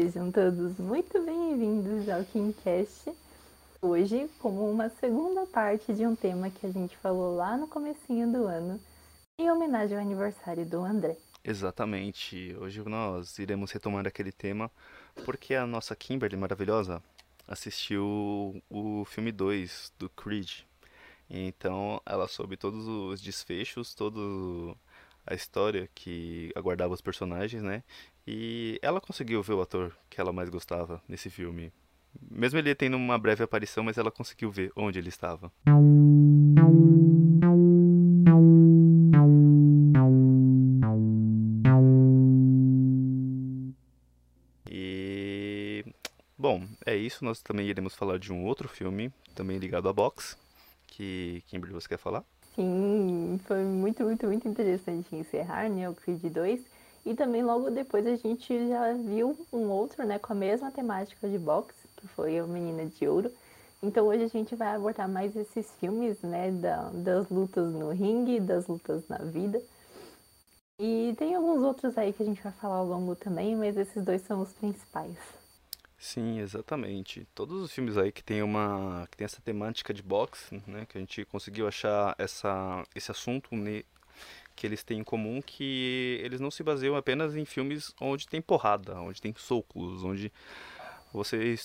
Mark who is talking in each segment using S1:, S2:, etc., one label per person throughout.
S1: Sejam todos muito bem-vindos ao KingCast. Hoje, como uma segunda parte de um tema que a gente falou lá no comecinho do ano, em homenagem ao aniversário do André.
S2: Exatamente. Hoje nós iremos retomar aquele tema porque a nossa Kimberly maravilhosa assistiu o filme 2 do Creed. Então ela soube todos os desfechos, toda a história que aguardava os personagens, né? E ela conseguiu ver o ator que ela mais gostava nesse filme. Mesmo ele tendo uma breve aparição, mas ela conseguiu ver onde ele estava. E bom, é isso. Nós também iremos falar de um outro filme, também ligado a box, que Kimberly você quer falar?
S1: Sim, foi muito, muito, muito interessante encerrar, né, o Creed 2. E também logo depois a gente já viu um outro, né, com a mesma temática de boxe, que foi o Menina de Ouro. Então hoje a gente vai abordar mais esses filmes, né, da, das lutas no ringue, das lutas na vida. E tem alguns outros aí que a gente vai falar ao longo também, mas esses dois são os principais.
S2: Sim, exatamente. Todos os filmes aí que tem uma que tem essa temática de boxe, né, que a gente conseguiu achar essa esse assunto que eles têm em comum que eles não se baseiam apenas em filmes onde tem porrada, onde tem socos, onde você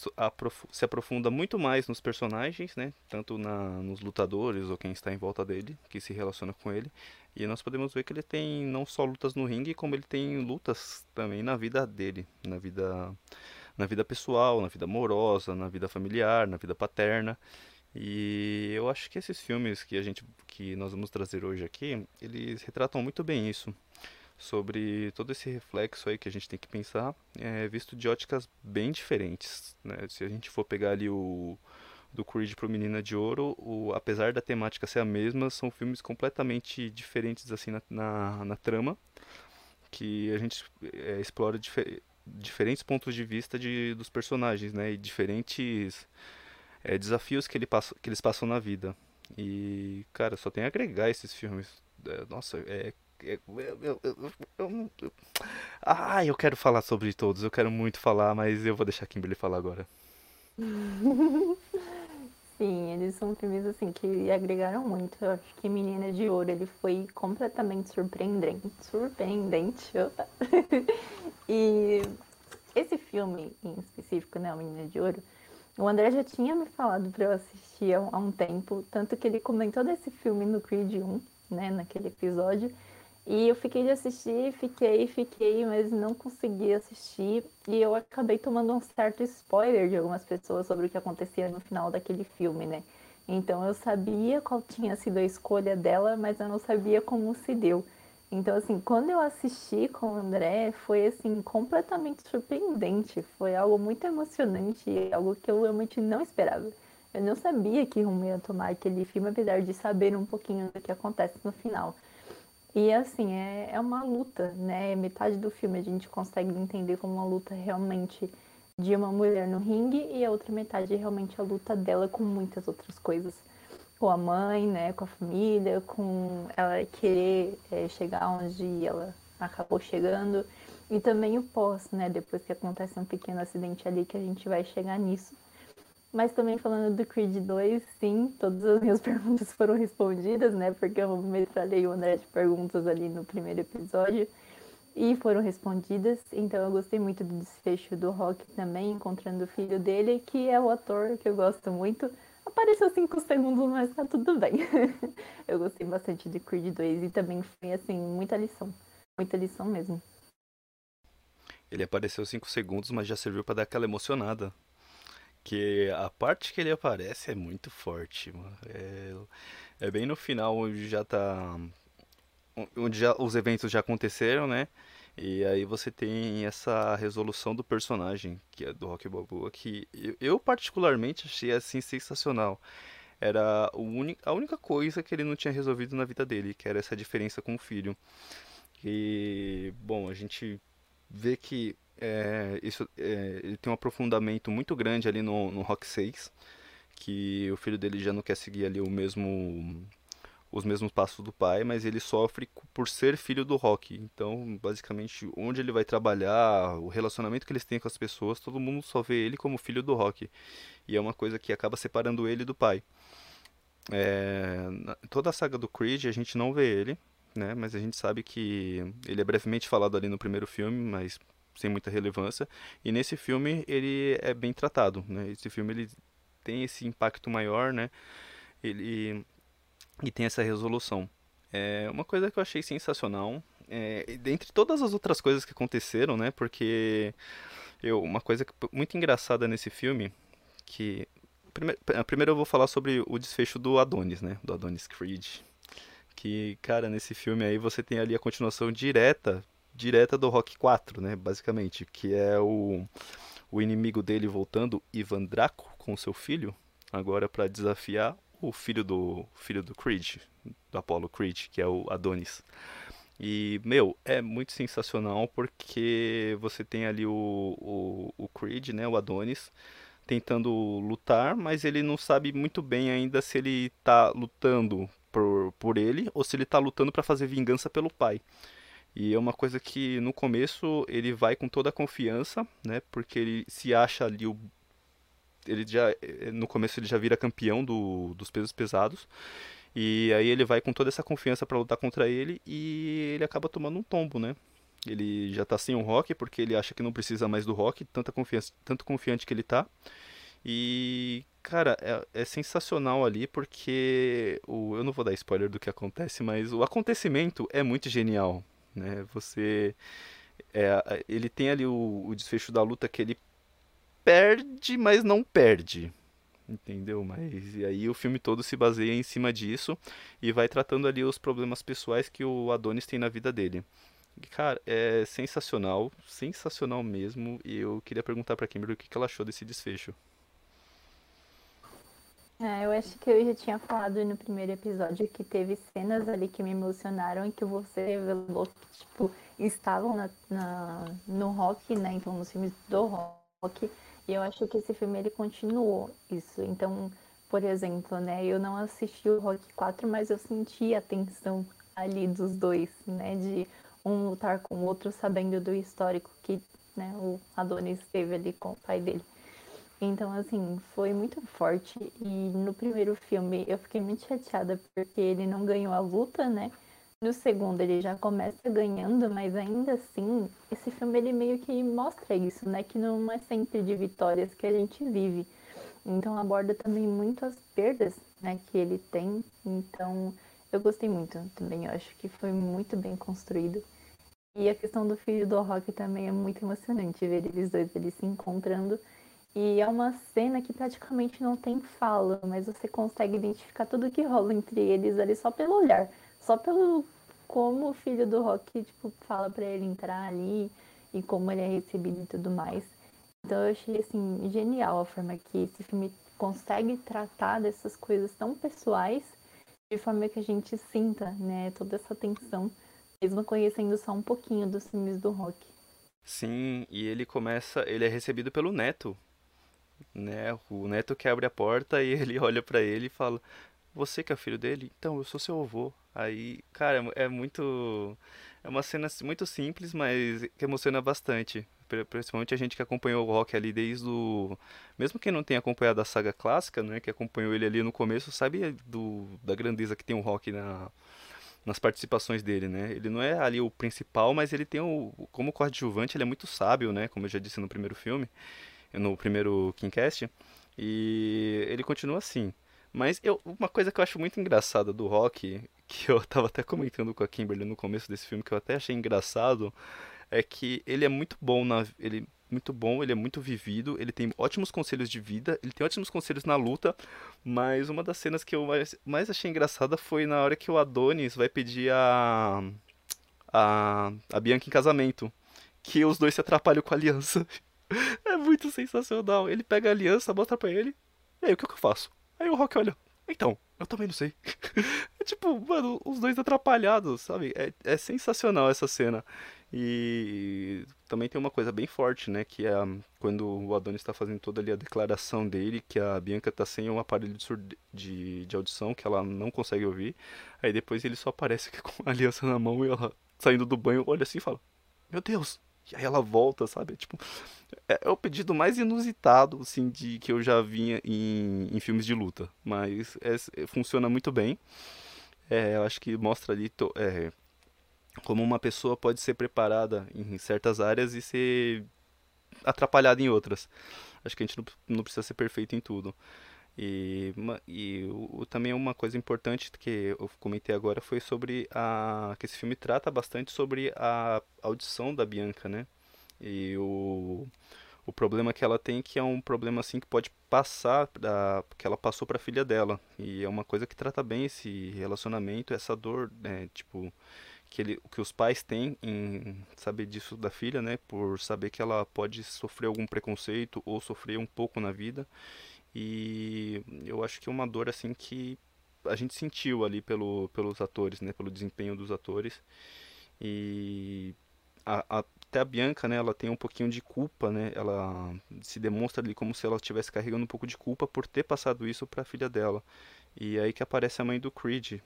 S2: se aprofunda muito mais nos personagens, né? Tanto na, nos lutadores ou quem está em volta dele, que se relaciona com ele. E nós podemos ver que ele tem não só lutas no ringue, como ele tem lutas também na vida dele, na vida na vida pessoal, na vida amorosa, na vida familiar, na vida paterna. E eu acho que esses filmes que a gente que nós vamos trazer hoje aqui, eles retratam muito bem isso, sobre todo esse reflexo aí que a gente tem que pensar, é, visto de óticas bem diferentes, né? Se a gente for pegar ali o do Creed pro Menina de Ouro, o, apesar da temática ser a mesma, são filmes completamente diferentes assim na, na, na trama, que a gente é, explora difer diferentes pontos de vista de, dos personagens, né? E diferentes é, desafios que, ele passa, que eles passam na vida. E, cara, só tem a agregar esses filmes. É, nossa, é. é eu, eu, eu, eu, ah, eu quero falar sobre todos, eu quero muito falar, mas eu vou deixar a Kimberly falar agora.
S1: Sim, eles são filmes assim que agregaram muito. Eu acho que Menina de Ouro ele foi completamente surpreendente. Surpreendente. e esse filme em específico, né, o Menina de Ouro, o André já tinha me falado para eu assistir há um tempo, tanto que ele comentou desse filme no Creed 1, né, naquele episódio. E eu fiquei de assistir, fiquei, fiquei, mas não consegui assistir. E eu acabei tomando um certo spoiler de algumas pessoas sobre o que acontecia no final daquele filme, né? Então eu sabia qual tinha sido a escolha dela, mas eu não sabia como se deu. Então, assim, quando eu assisti com o André, foi, assim, completamente surpreendente. Foi algo muito emocionante, algo que eu realmente não esperava. Eu não sabia que rumo ia tomar aquele filme, apesar de saber um pouquinho do que acontece no final. E assim, é, é uma luta, né? Metade do filme a gente consegue entender como uma luta realmente de uma mulher no ringue e a outra metade é realmente a luta dela com muitas outras coisas. Com a mãe, né? Com a família, com ela querer é, chegar onde ela acabou chegando. E também o pós, né? Depois que acontece um pequeno acidente ali que a gente vai chegar nisso. Mas também falando do Creed 2, sim, todas as minhas perguntas foram respondidas, né? Porque eu metralhei o André de perguntas ali no primeiro episódio e foram respondidas. Então eu gostei muito do desfecho do Rock também, encontrando o filho dele, que é o ator que eu gosto muito. Apareceu cinco segundos, mas tá tudo bem. eu gostei bastante de Creed 2 e também foi assim, muita lição. Muita lição mesmo.
S2: Ele apareceu cinco segundos, mas já serviu para dar aquela emocionada. Porque a parte que ele aparece é muito forte, mano. É, é bem no final onde já tá. Onde já, os eventos já aconteceram, né? E aí você tem essa resolução do personagem, que é do Rock Balboa, que eu, particularmente achei assim sensacional. Era a única coisa que ele não tinha resolvido na vida dele, que era essa diferença com o filho. E, bom, a gente vê que é, isso, é, ele tem um aprofundamento muito grande ali no, no Rock 6, que o filho dele já não quer seguir ali o mesmo os mesmos passos do pai, mas ele sofre por ser filho do Rock. Então, basicamente, onde ele vai trabalhar, o relacionamento que eles têm com as pessoas, todo mundo só vê ele como filho do Rock. E é uma coisa que acaba separando ele do pai. É, toda a saga do Creed a gente não vê ele, né? Mas a gente sabe que ele é brevemente falado ali no primeiro filme, mas sem muita relevância. E nesse filme ele é bem tratado, né? Esse filme ele tem esse impacto maior, né? Ele e tem essa resolução. É uma coisa que eu achei sensacional. É, dentre todas as outras coisas que aconteceram, né? Porque eu, uma coisa muito engraçada nesse filme, que primeiro, primeiro eu vou falar sobre o desfecho do Adonis, né? Do Adonis Creed. Que, cara, nesse filme aí você tem ali a continuação direta, direta do Rock 4, né? Basicamente, que é o, o inimigo dele voltando, Ivan Draco, com seu filho, agora para desafiar o filho do filho do Creed, do Apollo Creed, que é o Adonis. E, meu, é muito sensacional porque você tem ali o, o, o Creed, né, o Adonis, tentando lutar, mas ele não sabe muito bem ainda se ele tá lutando por, por ele ou se ele tá lutando para fazer vingança pelo pai. E é uma coisa que no começo ele vai com toda a confiança, né? Porque ele se acha ali o ele já eh, no começo ele já vira campeão do, dos pesos pesados. E aí ele vai com toda essa confiança para lutar contra ele e ele acaba tomando um tombo, né? Ele já tá sem o Rock porque ele acha que não precisa mais do Rock, tanta confiança, tanto confiante que ele tá. E cara, é, é sensacional ali porque o, eu não vou dar spoiler do que acontece, mas o acontecimento é muito genial, né? Você é, ele tem ali o, o desfecho da luta que ele perde, mas não perde. Entendeu? Mas e aí o filme todo se baseia em cima disso e vai tratando ali os problemas pessoais que o Adonis tem na vida dele. Cara, é sensacional, sensacional mesmo. E eu queria perguntar pra Kimberly o que ela achou desse desfecho.
S1: É, eu acho que eu já tinha falado no primeiro episódio que teve cenas ali que me emocionaram e que você revelou que, tipo, estavam na, na, no rock, né? Então, nos filmes do rock. E eu acho que esse filme ele continuou isso. Então, por exemplo, né, eu não assisti o Rock 4, mas eu senti a tensão ali dos dois, né, de um lutar com o outro sabendo do histórico que, né, o Adonis teve ali com o pai dele. Então, assim, foi muito forte. E no primeiro filme eu fiquei muito chateada porque ele não ganhou a luta, né? No segundo ele já começa ganhando, mas ainda assim, esse filme ele meio que mostra isso, né? Que não é sempre de vitórias que a gente vive. Então aborda também muito as perdas, né, que ele tem. Então eu gostei muito também, eu acho que foi muito bem construído. E a questão do filho do Rock também é muito emocionante ver eles dois eles se encontrando. E é uma cena que praticamente não tem fala, mas você consegue identificar tudo que rola entre eles ali só pelo olhar só pelo como o filho do Rock, tipo, fala para ele entrar ali e como ele é recebido e tudo mais. Então eu achei, assim, genial a forma que esse filme consegue tratar dessas coisas tão pessoais de forma que a gente sinta, né, toda essa tensão, mesmo conhecendo só um pouquinho dos filmes do Rock.
S2: Sim, e ele começa, ele é recebido pelo neto, né? O neto que abre a porta e ele olha para ele e fala: "Você que é filho dele? Então eu sou seu avô". Aí, cara, é muito. É uma cena muito simples, mas que emociona bastante. Principalmente a gente que acompanhou o rock ali desde o. Mesmo quem não tenha acompanhado a saga clássica, né? Que acompanhou ele ali no começo, sabe do, da grandeza que tem o rock na, nas participações dele, né? Ele não é ali o principal, mas ele tem o. Como coadjuvante, ele é muito sábio, né? Como eu já disse no primeiro filme, no primeiro Kingcast. E ele continua assim. Mas eu, uma coisa que eu acho muito engraçada do rock que eu tava até comentando com a Kimberly no começo desse filme, que eu até achei engraçado, é que ele é muito bom na. Ele muito bom, ele é muito vivido, ele tem ótimos conselhos de vida, ele tem ótimos conselhos na luta, mas uma das cenas que eu mais, mais achei engraçada foi na hora que o Adonis vai pedir a, a, a Bianca em casamento, que os dois se atrapalham com a aliança. É muito sensacional. Ele pega a aliança, mostra pra ele, e aí o que, que eu faço? Aí o Rock olha, então, Eu também não sei. É tipo, mano, os dois atrapalhados, sabe? É, é sensacional essa cena. E também tem uma coisa bem forte, né? Que é quando o Adonis está fazendo toda ali a declaração dele, que a Bianca tá sem um aparelho de, de, de audição, que ela não consegue ouvir. Aí depois ele só aparece com a aliança na mão e ela saindo do banho olha assim e fala: Meu Deus, e aí ela volta, sabe? Tipo, é, é, o pedido mais inusitado, assim, de que eu já vi em, em filmes de luta. Mas é, funciona muito bem. É, eu acho que mostra ali to, é, como uma pessoa pode ser preparada em certas áreas e ser atrapalhada em outras. Acho que a gente não, não precisa ser perfeito em tudo. E, e o, também uma coisa importante que eu comentei agora foi sobre a que esse filme trata bastante sobre a audição da Bianca, né? E o, o problema que ela tem que é um problema assim que pode passar da que ela passou para a filha dela e é uma coisa que trata bem esse relacionamento, essa dor, né? Tipo que, ele, que os pais têm em saber disso da filha, né? Por saber que ela pode sofrer algum preconceito ou sofrer um pouco na vida e eu acho que é uma dor assim que a gente sentiu ali pelo, pelos atores, né, pelo desempenho dos atores. E a, a, até a Bianca, né, ela tem um pouquinho de culpa, né? Ela se demonstra ali como se ela estivesse carregando um pouco de culpa por ter passado isso para a filha dela. E é aí que aparece a mãe do Creed,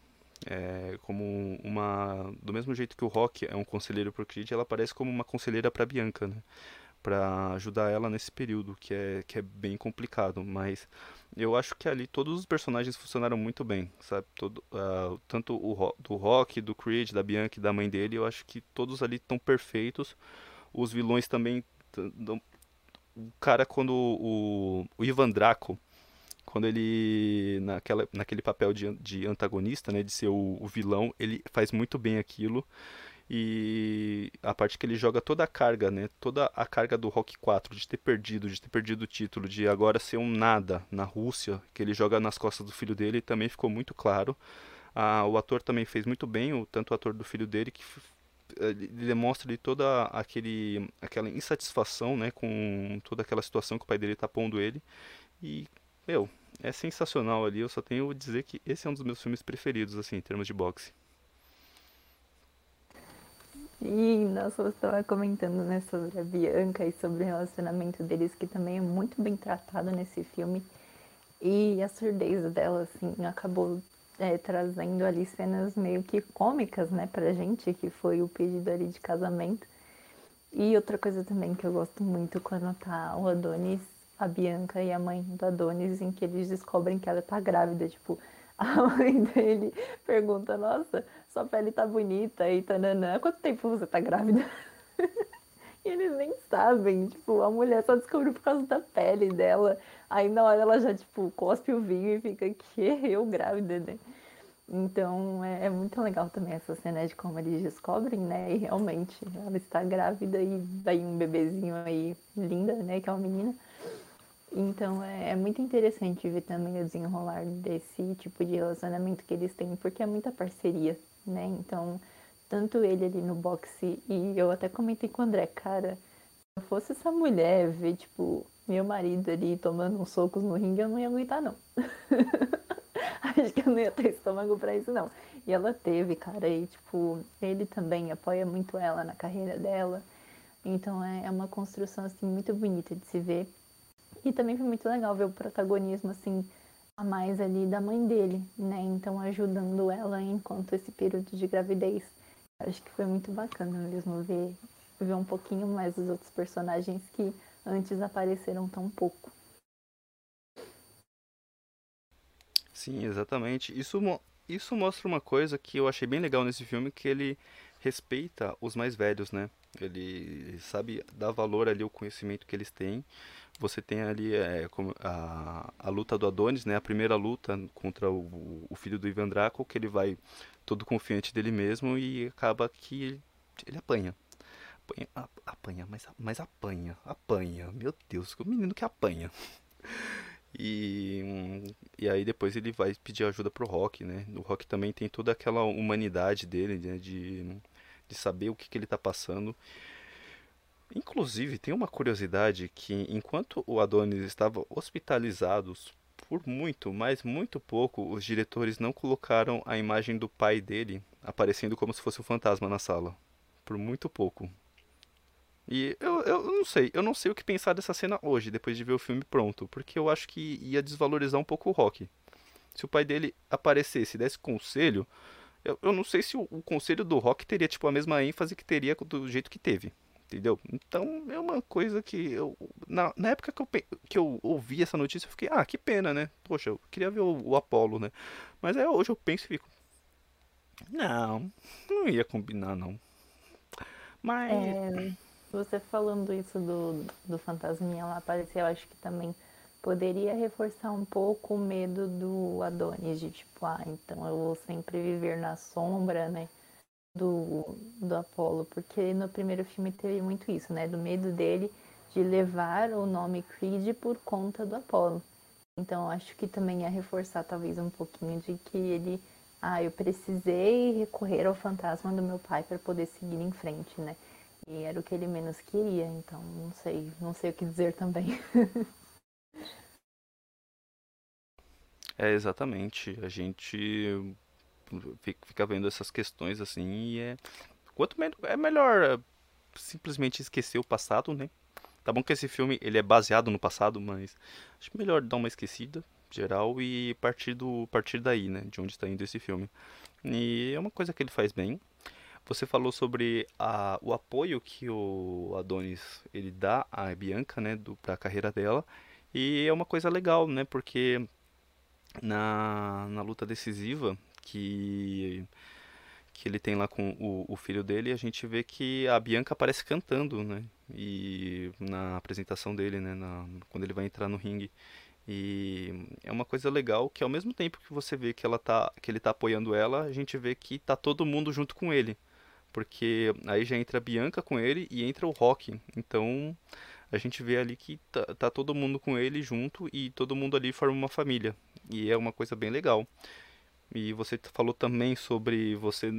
S2: é, como uma do mesmo jeito que o Rock é um conselheiro para o Creed, ela aparece como uma conselheira para Bianca, né? Para ajudar ela nesse período que é, que é bem complicado, mas eu acho que ali todos os personagens funcionaram muito bem, sabe? Todo, uh, tanto o do Rock, do Creed, da Bianca da mãe dele, eu acho que todos ali estão perfeitos. Os vilões também. O cara, quando o, o Ivan Draco, quando ele naquela, naquele papel de, de antagonista, né, de ser o, o vilão, ele faz muito bem aquilo. E a parte que ele joga toda a carga, né? Toda a carga do Rock 4, de ter perdido, de ter perdido o título, de agora ser um nada na Rússia, que ele joga nas costas do filho dele, também ficou muito claro. Ah, o ator também fez muito bem, o, tanto o ator do filho dele, que ele demonstra ali toda aquele, aquela insatisfação, né? Com toda aquela situação que o pai dele tá pondo ele. E, meu, é sensacional ali. Eu só tenho a dizer que esse é um dos meus filmes preferidos, assim, em termos de boxe.
S1: E você estava comentando né, sobre a Bianca e sobre o relacionamento deles, que também é muito bem tratado nesse filme. E a surdez dela, assim, acabou é, trazendo ali cenas meio que cômicas, né, pra gente, que foi o pedido ali de casamento. E outra coisa também que eu gosto muito quando tá o Adonis, a Bianca e a mãe do Adonis, em que eles descobrem que ela tá grávida, tipo, a mãe dele pergunta, nossa, sua pele tá bonita e tananã, quanto tempo você tá grávida? e eles nem sabem, tipo, a mulher só descobriu por causa da pele dela. Aí na hora ela já, tipo, cospe o vinho e fica, que eu grávida, né? Então é, é, muito legal também essa cena de como eles descobrem, né? E realmente ela está grávida e vai um bebezinho aí linda, né? Que é uma menina. Então é, é, muito interessante ver também o desenrolar desse tipo de relacionamento que eles têm, porque é muita parceria, né? Então, tanto ele ali no boxe e eu até comentei com o André, cara, se eu fosse essa mulher ver, tipo, meu marido ali tomando uns socos no ringue, eu não ia aguentar, não. Acho que eu não ia ter estômago pra isso, não. E ela teve, cara, e tipo, ele também apoia muito ela na carreira dela. Então é, é uma construção, assim, muito bonita de se ver. E também foi muito legal ver o protagonismo, assim, a mais ali da mãe dele, né? Então ajudando ela enquanto esse período de gravidez. Acho que foi muito bacana mesmo ver, ver um pouquinho mais dos outros personagens que antes apareceram tão pouco.
S2: Sim, exatamente. Isso, isso mostra uma coisa que eu achei bem legal nesse filme, que ele respeita os mais velhos, né? Ele sabe dar valor ali ao conhecimento que eles têm você tem ali é, a, a luta do Adonis, né? A primeira luta contra o, o filho do Ivan Draco, que ele vai todo confiante dele mesmo e acaba que ele, ele apanha. Apanha, apanha mas, mas apanha, apanha. Meu Deus, o menino que apanha. E, e aí depois ele vai pedir ajuda pro Rock, né? O Rock também tem toda aquela humanidade dele, né? De, de saber o que, que ele tá passando. Inclusive, tem uma curiosidade que enquanto o Adonis estava hospitalizado por muito, mas muito pouco, os diretores não colocaram a imagem do pai dele aparecendo como se fosse um fantasma na sala. Por muito pouco. E eu, eu não sei, eu não sei o que pensar dessa cena hoje, depois de ver o filme pronto, porque eu acho que ia desvalorizar um pouco o Rock. Se o pai dele aparecesse e desse conselho, eu, eu não sei se o, o conselho do Rock teria tipo a mesma ênfase que teria do jeito que teve. Entendeu? Então é uma coisa que eu. Na, na época que eu, que eu ouvi essa notícia, eu fiquei, ah, que pena, né? Poxa, eu queria ver o, o Apollo, né? Mas aí hoje eu penso e fico. Não, não ia combinar, não. Mas.
S1: É, você falando isso do, do fantasminha lá aparecer, eu acho que também poderia reforçar um pouco o medo do Adonis, de tipo, ah, então eu vou sempre viver na sombra, né? Do, do Apollo, porque no primeiro filme teve muito isso, né? Do medo dele de levar o nome Creed por conta do Apollo. Então acho que também ia reforçar talvez um pouquinho de que ele, ah, eu precisei recorrer ao fantasma do meu pai para poder seguir em frente, né? E era o que ele menos queria, então não sei, não sei o que dizer também.
S2: é exatamente, a gente fica vendo essas questões assim e é. Quanto. É melhor é, simplesmente esquecer o passado, né? Tá bom que esse filme ele é baseado no passado, mas acho melhor dar uma esquecida geral e partir do partir daí, né, de onde está indo esse filme. E é uma coisa que ele faz bem. Você falou sobre a, o apoio que o Adonis ele dá à Bianca, né, para a carreira dela. E é uma coisa legal, né, porque na, na luta decisiva que que ele tem lá com o, o, filho dele, a gente vê que a Bianca aparece cantando, né? E na apresentação dele, né? Na, quando ele vai entrar no ringue. E é uma coisa legal que ao mesmo tempo que você vê que ela tá, que ele tá apoiando ela, a gente vê que tá todo mundo junto com ele. Porque aí já entra a Bianca com ele e entra o Rock. Então a gente vê ali que tá, tá todo mundo com ele junto e todo mundo ali forma uma família. E é uma coisa bem legal. E você falou também sobre você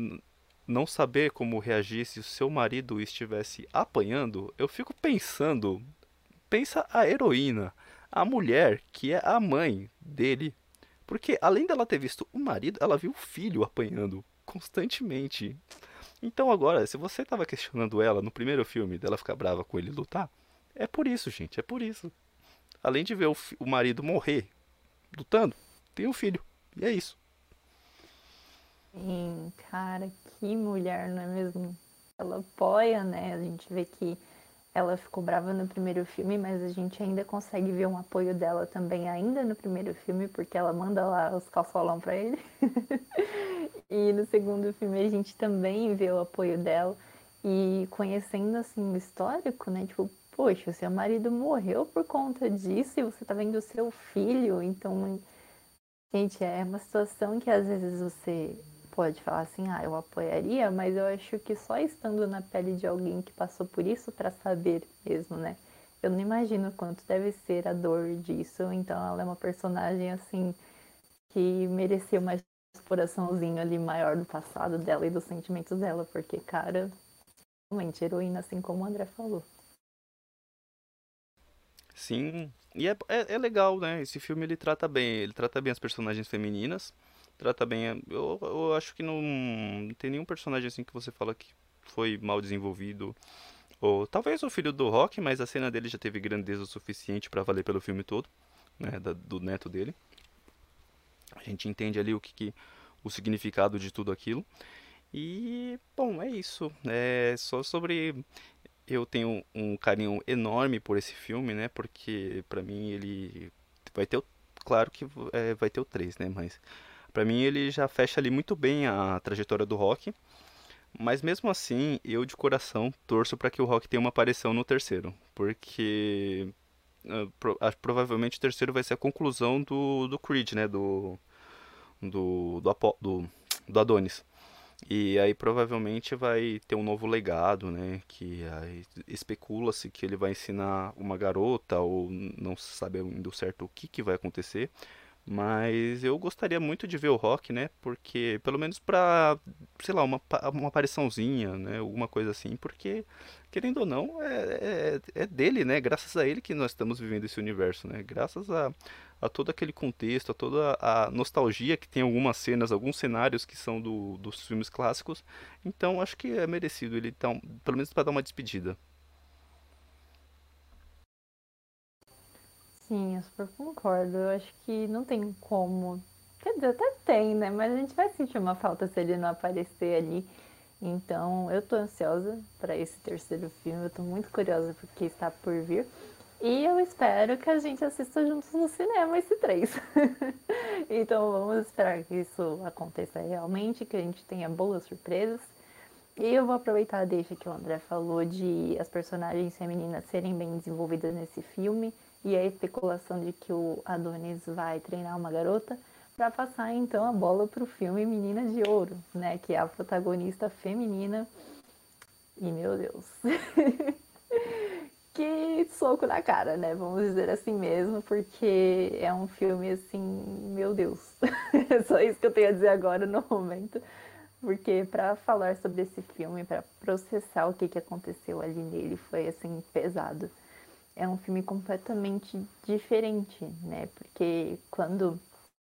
S2: não saber como reagir se o seu marido estivesse apanhando. Eu fico pensando, pensa a heroína, a mulher que é a mãe dele. Porque além dela ter visto o marido, ela viu o filho apanhando constantemente. Então agora, se você estava questionando ela no primeiro filme dela ficar brava com ele lutar, é por isso, gente, é por isso. Além de ver o, o marido morrer lutando, tem um filho. E é isso.
S1: Sim, cara, que mulher, não é mesmo? Ela apoia, né? A gente vê que ela ficou brava no primeiro filme, mas a gente ainda consegue ver um apoio dela também ainda no primeiro filme, porque ela manda lá os calçolão para ele. e no segundo filme a gente também vê o apoio dela. E conhecendo assim o histórico, né? Tipo, poxa, seu marido morreu por conta disso e você tá vendo o seu filho, então Gente, é uma situação que às vezes você pode falar assim, ah, eu apoiaria, mas eu acho que só estando na pele de alguém que passou por isso para saber mesmo, né? Eu não imagino quanto deve ser a dor disso. Então ela é uma personagem assim que merecia uma exploraçãozinha ali maior do passado dela e dos sentimentos dela, porque cara, realmente heroína assim como o André falou.
S2: Sim, e é, é, é legal, né? Esse filme ele trata bem, ele trata bem as personagens femininas trata bem. Eu, eu acho que não, tem nenhum personagem assim que você fala que foi mal desenvolvido. Ou talvez o filho do Rock, mas a cena dele já teve grandeza o suficiente para valer pelo filme todo, né, da, do neto dele. A gente entende ali o que, que, o significado de tudo aquilo. E bom, é isso. É só sobre eu tenho um carinho enorme por esse filme, né? Porque para mim ele vai ter o, claro que é, vai ter o 3, né, mas para mim ele já fecha ali muito bem a trajetória do Rock. Mas mesmo assim, eu de coração torço para que o Rock tenha uma aparição no terceiro, porque pro, uh, provavelmente o terceiro vai ser a conclusão do, do Creed, né, do do, do, do, do Adonis. E aí provavelmente vai ter um novo legado, né? Que especula-se que ele vai ensinar uma garota, ou não se sabe ainda certo o que, que vai acontecer. Mas eu gostaria muito de ver o Rock, né? Porque, pelo menos pra, sei lá, uma, uma apariçãozinha, né? Alguma coisa assim. Porque, querendo ou não, é, é, é dele, né? Graças a ele que nós estamos vivendo esse universo, né? Graças a, a todo aquele contexto, a toda a nostalgia que tem algumas cenas, alguns cenários que são do, dos filmes clássicos. Então acho que é merecido ele tá, pelo menos para dar uma despedida.
S1: Sim, eu super concordo. Eu acho que não tem como. Quer dizer, até tem, né? Mas a gente vai sentir uma falta se ele não aparecer ali. Então, eu tô ansiosa para esse terceiro filme. Eu tô muito curiosa porque está por vir. E eu espero que a gente assista juntos no cinema esse três. então, vamos esperar que isso aconteça realmente, que a gente tenha boas surpresas. E eu vou aproveitar a deixa que o André falou de as personagens femininas serem bem desenvolvidas nesse filme e a especulação de que o Adonis vai treinar uma garota para passar então a bola para o filme Menina de Ouro, né, que é a protagonista feminina. E meu Deus. que soco na cara, né? Vamos dizer assim mesmo, porque é um filme assim, meu Deus. é só isso que eu tenho a dizer agora no momento. Porque para falar sobre esse filme, para processar o que, que aconteceu ali nele, foi assim pesado é um filme completamente diferente, né? Porque quando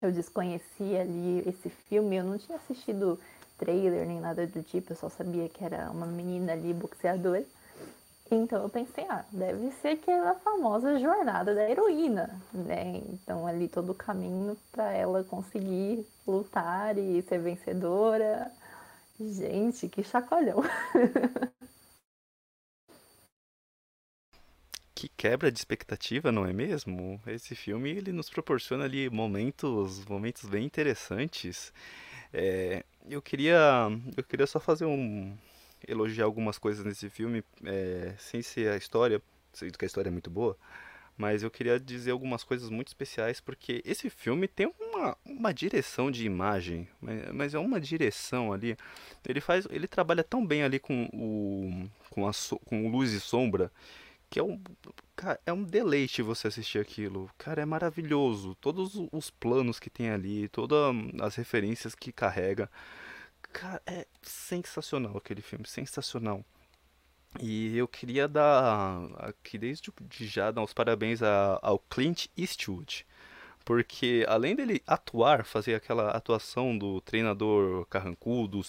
S1: eu desconhecia ali esse filme, eu não tinha assistido trailer nem nada do tipo, eu só sabia que era uma menina ali boxeadora. Então eu pensei, ah, deve ser aquela famosa jornada da heroína, né? Então ali todo o caminho para ela conseguir lutar e ser vencedora. Gente, que chacoalhão.
S2: que quebra de expectativa, não é mesmo? Esse filme ele nos proporciona ali momentos, momentos bem interessantes. É, eu queria, eu queria só fazer um elogiar algumas coisas nesse filme, é, sem ser a história, sei que a história é muito boa, mas eu queria dizer algumas coisas muito especiais porque esse filme tem uma, uma direção de imagem, mas, é uma direção ali. Ele faz, ele trabalha tão bem ali com o com a com luz e sombra que é um, é um deleite você assistir aquilo. Cara, é maravilhoso. Todos os planos que tem ali, todas as referências que carrega. Cara, é sensacional aquele filme, sensacional. E eu queria dar aqui desde já dar os parabéns ao Clint Eastwood, porque além dele atuar, fazer aquela atuação do treinador carrancudo,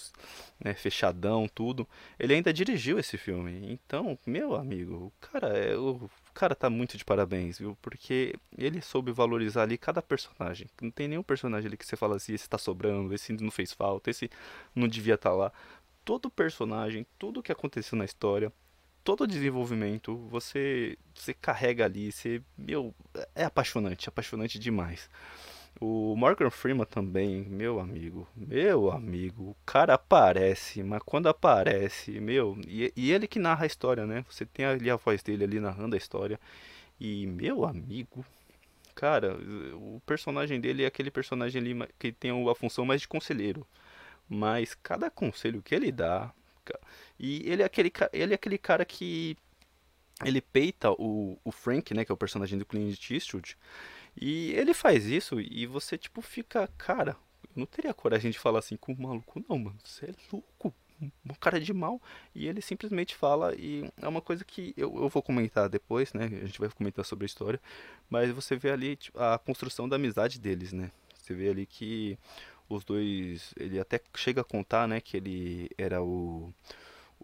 S2: né, fechadão, tudo, ele ainda dirigiu esse filme. Então, meu amigo, o cara é o cara tá muito de parabéns, viu? Porque ele soube valorizar ali cada personagem. Não tem nenhum personagem ali que você fala assim, esse tá sobrando, esse não fez falta, esse não devia estar tá lá. Todo personagem, tudo que aconteceu na história, todo o desenvolvimento, você, você carrega ali, você, meu, é apaixonante, apaixonante demais. O Morgan Freeman também, meu amigo, meu amigo, o cara aparece, mas quando aparece, meu, e, e ele que narra a história, né? Você tem ali a voz dele ali narrando a história, e meu amigo, cara, o personagem dele é aquele personagem ali que tem a função mais de conselheiro, mas cada conselho que ele dá, e ele é aquele, ele é aquele cara que. Ele peita o, o Frank, né? Que é o personagem do Clint Eastwood. E ele faz isso e você, tipo, fica. Cara, eu não teria coragem de falar assim com o maluco, não, mano. Você é louco. Um cara de mal. E ele simplesmente fala. E é uma coisa que eu, eu vou comentar depois, né? A gente vai comentar sobre a história. Mas você vê ali tipo, a construção da amizade deles, né? Você vê ali que os dois. Ele até chega a contar, né? Que ele era o.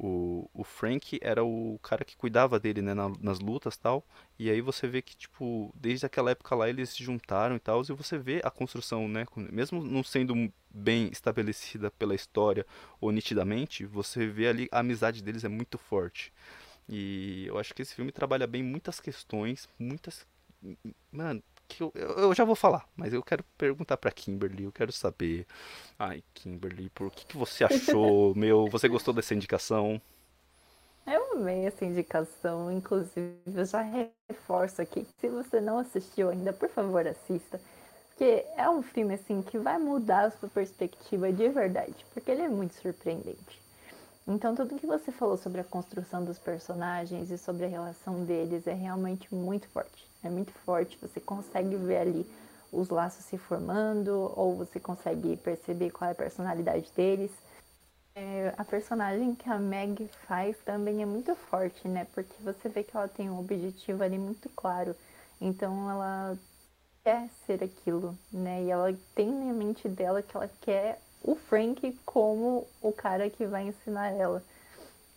S2: O, o Frank era o cara que cuidava dele, né, na, nas lutas tal. E aí você vê que, tipo, desde aquela época lá eles se juntaram e tal. E você vê a construção, né? Mesmo não sendo bem estabelecida pela história ou nitidamente, você vê ali a amizade deles é muito forte. E eu acho que esse filme trabalha bem muitas questões, muitas. Mano, que eu, eu já vou falar, mas eu quero perguntar para Kimberly, eu quero saber. Ai, Kimberly, por que, que você achou? meu, você gostou dessa indicação?
S1: Eu amei essa indicação, inclusive eu já reforço aqui, se você não assistiu ainda, por favor assista, porque é um filme assim que vai mudar a sua perspectiva de verdade, porque ele é muito surpreendente. Então, tudo que você falou sobre a construção dos personagens e sobre a relação deles é realmente muito forte. É muito forte. Você consegue ver ali os laços se formando, ou você consegue perceber qual é a personalidade deles. É, a personagem que a Meg faz também é muito forte, né? Porque você vê que ela tem um objetivo ali muito claro. Então, ela quer ser aquilo, né? E ela tem na mente dela que ela quer o Frank como o cara que vai ensinar ela.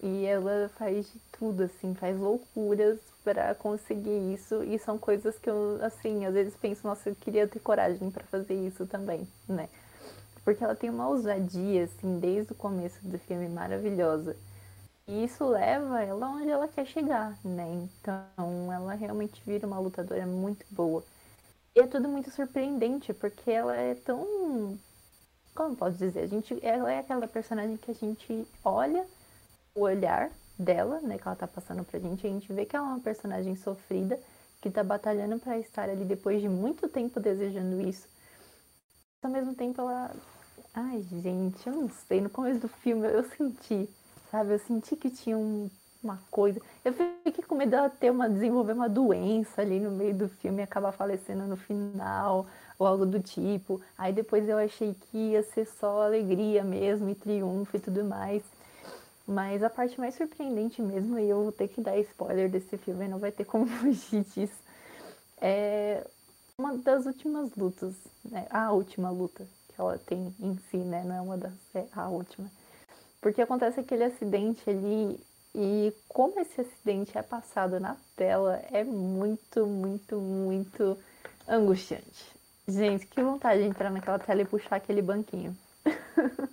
S1: E ela faz de tudo, assim, faz loucuras para conseguir isso. E são coisas que eu, assim, às vezes penso, nossa, eu queria ter coragem para fazer isso também, né? Porque ela tem uma ousadia, assim, desde o começo do filme maravilhosa. E isso leva ela onde ela quer chegar, né? Então ela realmente vira uma lutadora muito boa. E é tudo muito surpreendente, porque ela é tão. Como posso dizer? A gente, ela é aquela personagem que a gente olha o olhar dela, né, que ela tá passando pra gente, a gente vê que ela é uma personagem sofrida, que tá batalhando para estar ali depois de muito tempo desejando isso. Ao mesmo tempo ela. Ai, gente, eu não sei, no começo do filme eu senti sabe? Eu senti que tinha um, uma coisa. Eu fiquei com medo dela ter uma, desenvolver uma doença ali no meio do filme e acabar falecendo no final, ou algo do tipo. Aí depois eu achei que ia ser só alegria mesmo, e triunfo e tudo mais. Mas a parte mais surpreendente mesmo, e eu vou ter que dar spoiler desse filme, não vai ter como fugir disso, é uma das últimas lutas, né? A última luta que ela tem em si, né? Não é uma das, é a última porque acontece aquele acidente ali e como esse acidente é passado na tela é muito, muito, muito angustiante. Gente, que vontade de entrar naquela tela e puxar aquele banquinho.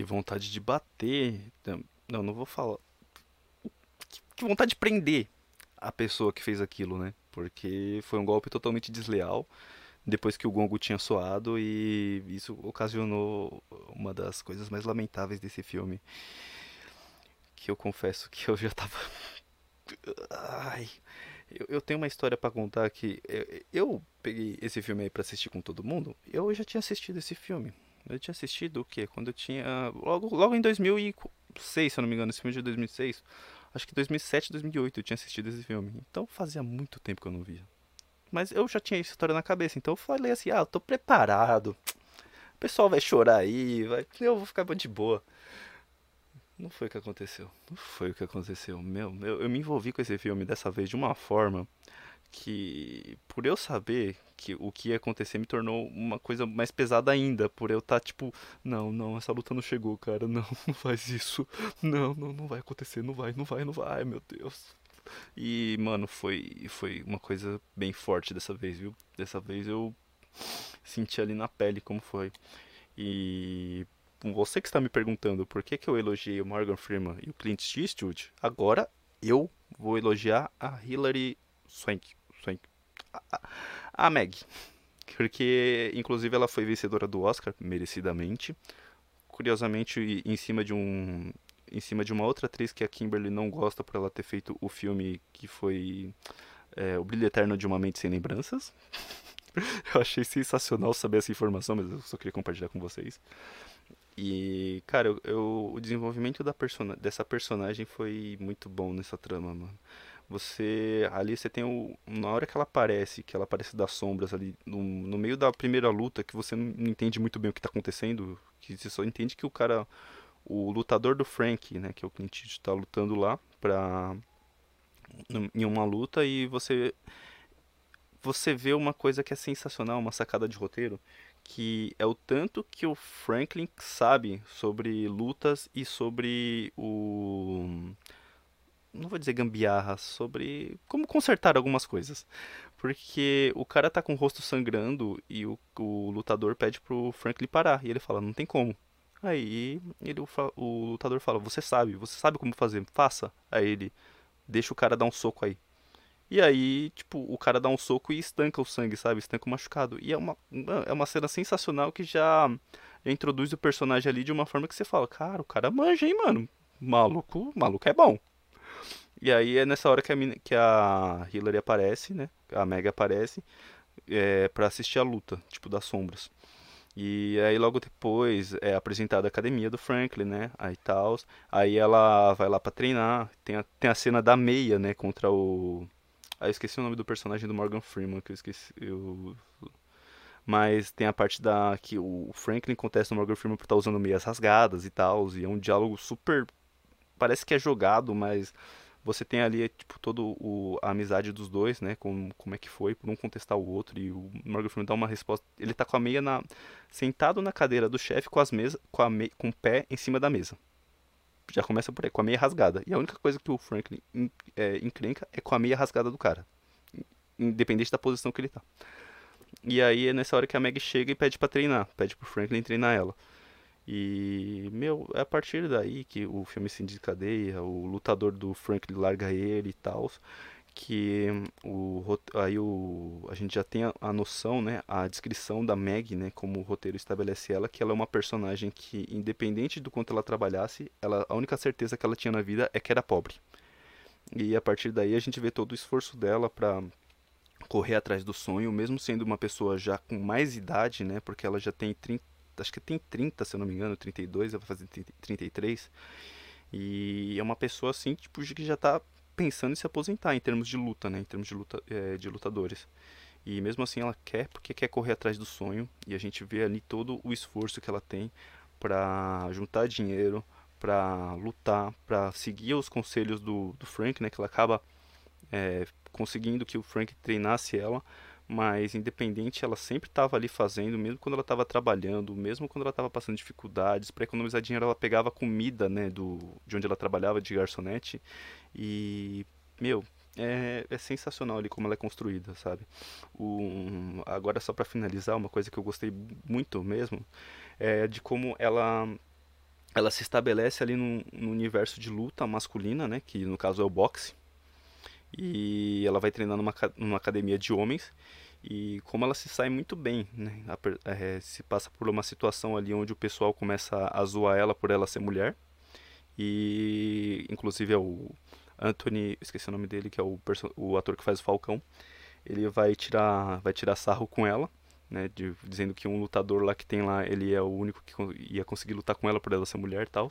S2: que vontade de bater. Não, não vou falar. Que vontade de prender a pessoa que fez aquilo, né? Porque foi um golpe totalmente desleal depois que o gongo tinha soado e isso ocasionou uma das coisas mais lamentáveis desse filme. Que eu confesso que eu já tava. Ai. Eu, eu tenho uma história para contar que eu, eu, peguei esse filme aí pra assistir com todo mundo. Eu já tinha assistido esse filme. Eu tinha assistido o quê? Quando eu tinha. Logo, logo em 2006, se eu não me engano, esse filme é de 2006. Acho que 2007, 2008 eu tinha assistido esse filme. Então fazia muito tempo que eu não via. Mas eu já tinha essa história na cabeça, então eu falei assim: ah, eu tô preparado. O pessoal vai chorar aí, vai... eu vou ficar de boa. Não foi o que aconteceu. Não foi o que aconteceu. Meu, eu, eu me envolvi com esse filme dessa vez de uma forma que, por eu saber que o que ia acontecer, me tornou uma coisa mais pesada ainda. Por eu estar tá, tipo, não, não, essa luta não chegou, cara. Não, não faz isso. Não, não, não vai acontecer. Não vai, não vai, não vai, meu Deus. E, mano, foi, foi uma coisa bem forte dessa vez, viu? Dessa vez eu senti ali na pele como foi. E você que está me perguntando por que, que eu elogiei o Morgan Freeman e o Clint Eastwood, agora eu vou elogiar a Hilary Swank. A, a Meg. Porque, inclusive, ela foi vencedora do Oscar, merecidamente. Curiosamente, em cima de um em cima de uma outra atriz que a Kimberly não gosta por ela ter feito o filme que foi é, O Brilho Eterno de uma Mente Sem Lembranças. eu achei sensacional saber essa informação, mas eu só queria compartilhar com vocês. E, cara, eu, eu, o desenvolvimento da persona, dessa personagem foi muito bom nessa trama, mano. Você, ali você tem o, na hora que ela aparece, que ela aparece das sombras ali, no, no meio da primeira luta, que você não entende muito bem o que está acontecendo, que você só entende que o cara, o lutador do Frank, né, que é o Clint está lutando lá para em uma luta e você você vê uma coisa que é sensacional, uma sacada de roteiro, que é o tanto que o Franklin sabe sobre lutas e sobre o não vou dizer gambiarra, sobre como consertar algumas coisas. Porque o cara tá com o rosto sangrando e o, o lutador pede pro Franklin parar. E ele fala, não tem como. Aí ele, o lutador fala: Você sabe, você sabe como fazer, faça. Aí ele deixa o cara dar um soco aí. E aí, tipo, o cara dá um soco e estanca o sangue, sabe? Estanca o machucado. E é uma, é uma cena sensacional que já, já introduz o personagem ali de uma forma que você fala: Cara, o cara manja, hein, mano? Maluco, maluco é bom. E aí é nessa hora que a, que a Hillary aparece, né? A Meg aparece é, para assistir a luta, tipo, das sombras. E aí logo depois é apresentada a academia do Franklin, né? Aí tal. Aí ela vai lá para treinar. Tem a, tem a cena da meia, né? Contra o. Ah, eu esqueci o nome do personagem do Morgan Freeman, que eu esqueci. Eu... Mas tem a parte da. que o Franklin contesta o Morgan Freeman por estar tá usando meias rasgadas e tal. E é um diálogo super. Parece que é jogado, mas você tem ali, tipo, toda a amizade dos dois, né? Como, como é que foi, por um contestar o outro. E o Morgan Freeman dá uma resposta. Ele tá com a meia na, sentado na cadeira do chefe com as mesas, com, a me, com o pé em cima da mesa. Já começa por aí, com a meia rasgada. E a única coisa que o Franklin é, encrenca é com a meia rasgada do cara. Independente da posição que ele tá. E aí é nessa hora que a Meg chega e pede para treinar. Pede pro Franklin treinar ela. E, meu, é a partir daí que o filme se desencadeia, o lutador do Franklin larga ele e tal, que o, aí o, a gente já tem a, a, noção, né, a descrição da Meg, né, como o roteiro estabelece ela, que ela é uma personagem que, independente do quanto ela trabalhasse, ela, a única certeza que ela tinha na vida é que era pobre. E a partir daí a gente vê todo o esforço dela para correr atrás do sonho, mesmo sendo uma pessoa já com mais idade, né, porque ela já tem 30, acho que tem 30, se eu não me engano, 32, vai fazer 33. E é uma pessoa assim, tipo, que já está pensando em se aposentar em termos de luta, né, em termos de luta é, de lutadores. E mesmo assim ela quer, porque quer correr atrás do sonho, e a gente vê ali todo o esforço que ela tem para juntar dinheiro, para lutar, para seguir os conselhos do, do Frank, né, que ela acaba é, conseguindo que o Frank treinasse ela, mas independente, ela sempre estava ali fazendo, mesmo quando ela estava trabalhando, mesmo quando ela estava passando dificuldades, para economizar dinheiro, ela pegava comida, né, do de onde ela trabalhava de garçonete e meu, é, é, sensacional ali como ela é construída, sabe? O, agora só para finalizar, uma coisa que eu gostei muito mesmo é de como ela ela se estabelece ali no, no universo de luta masculina, né, que no caso é o boxe. E ela vai treinar numa, numa academia de homens e como ela se sai muito bem, né? É, se passa por uma situação ali onde o pessoal começa a zoar ela por ela ser mulher. E inclusive é o Anthony, esqueci o nome dele, que é o, o ator que faz o Falcão. Ele vai tirar, vai tirar sarro com ela, né? De, dizendo que um lutador lá que tem lá, ele é o único que ia conseguir lutar com ela por ela ser mulher e tal.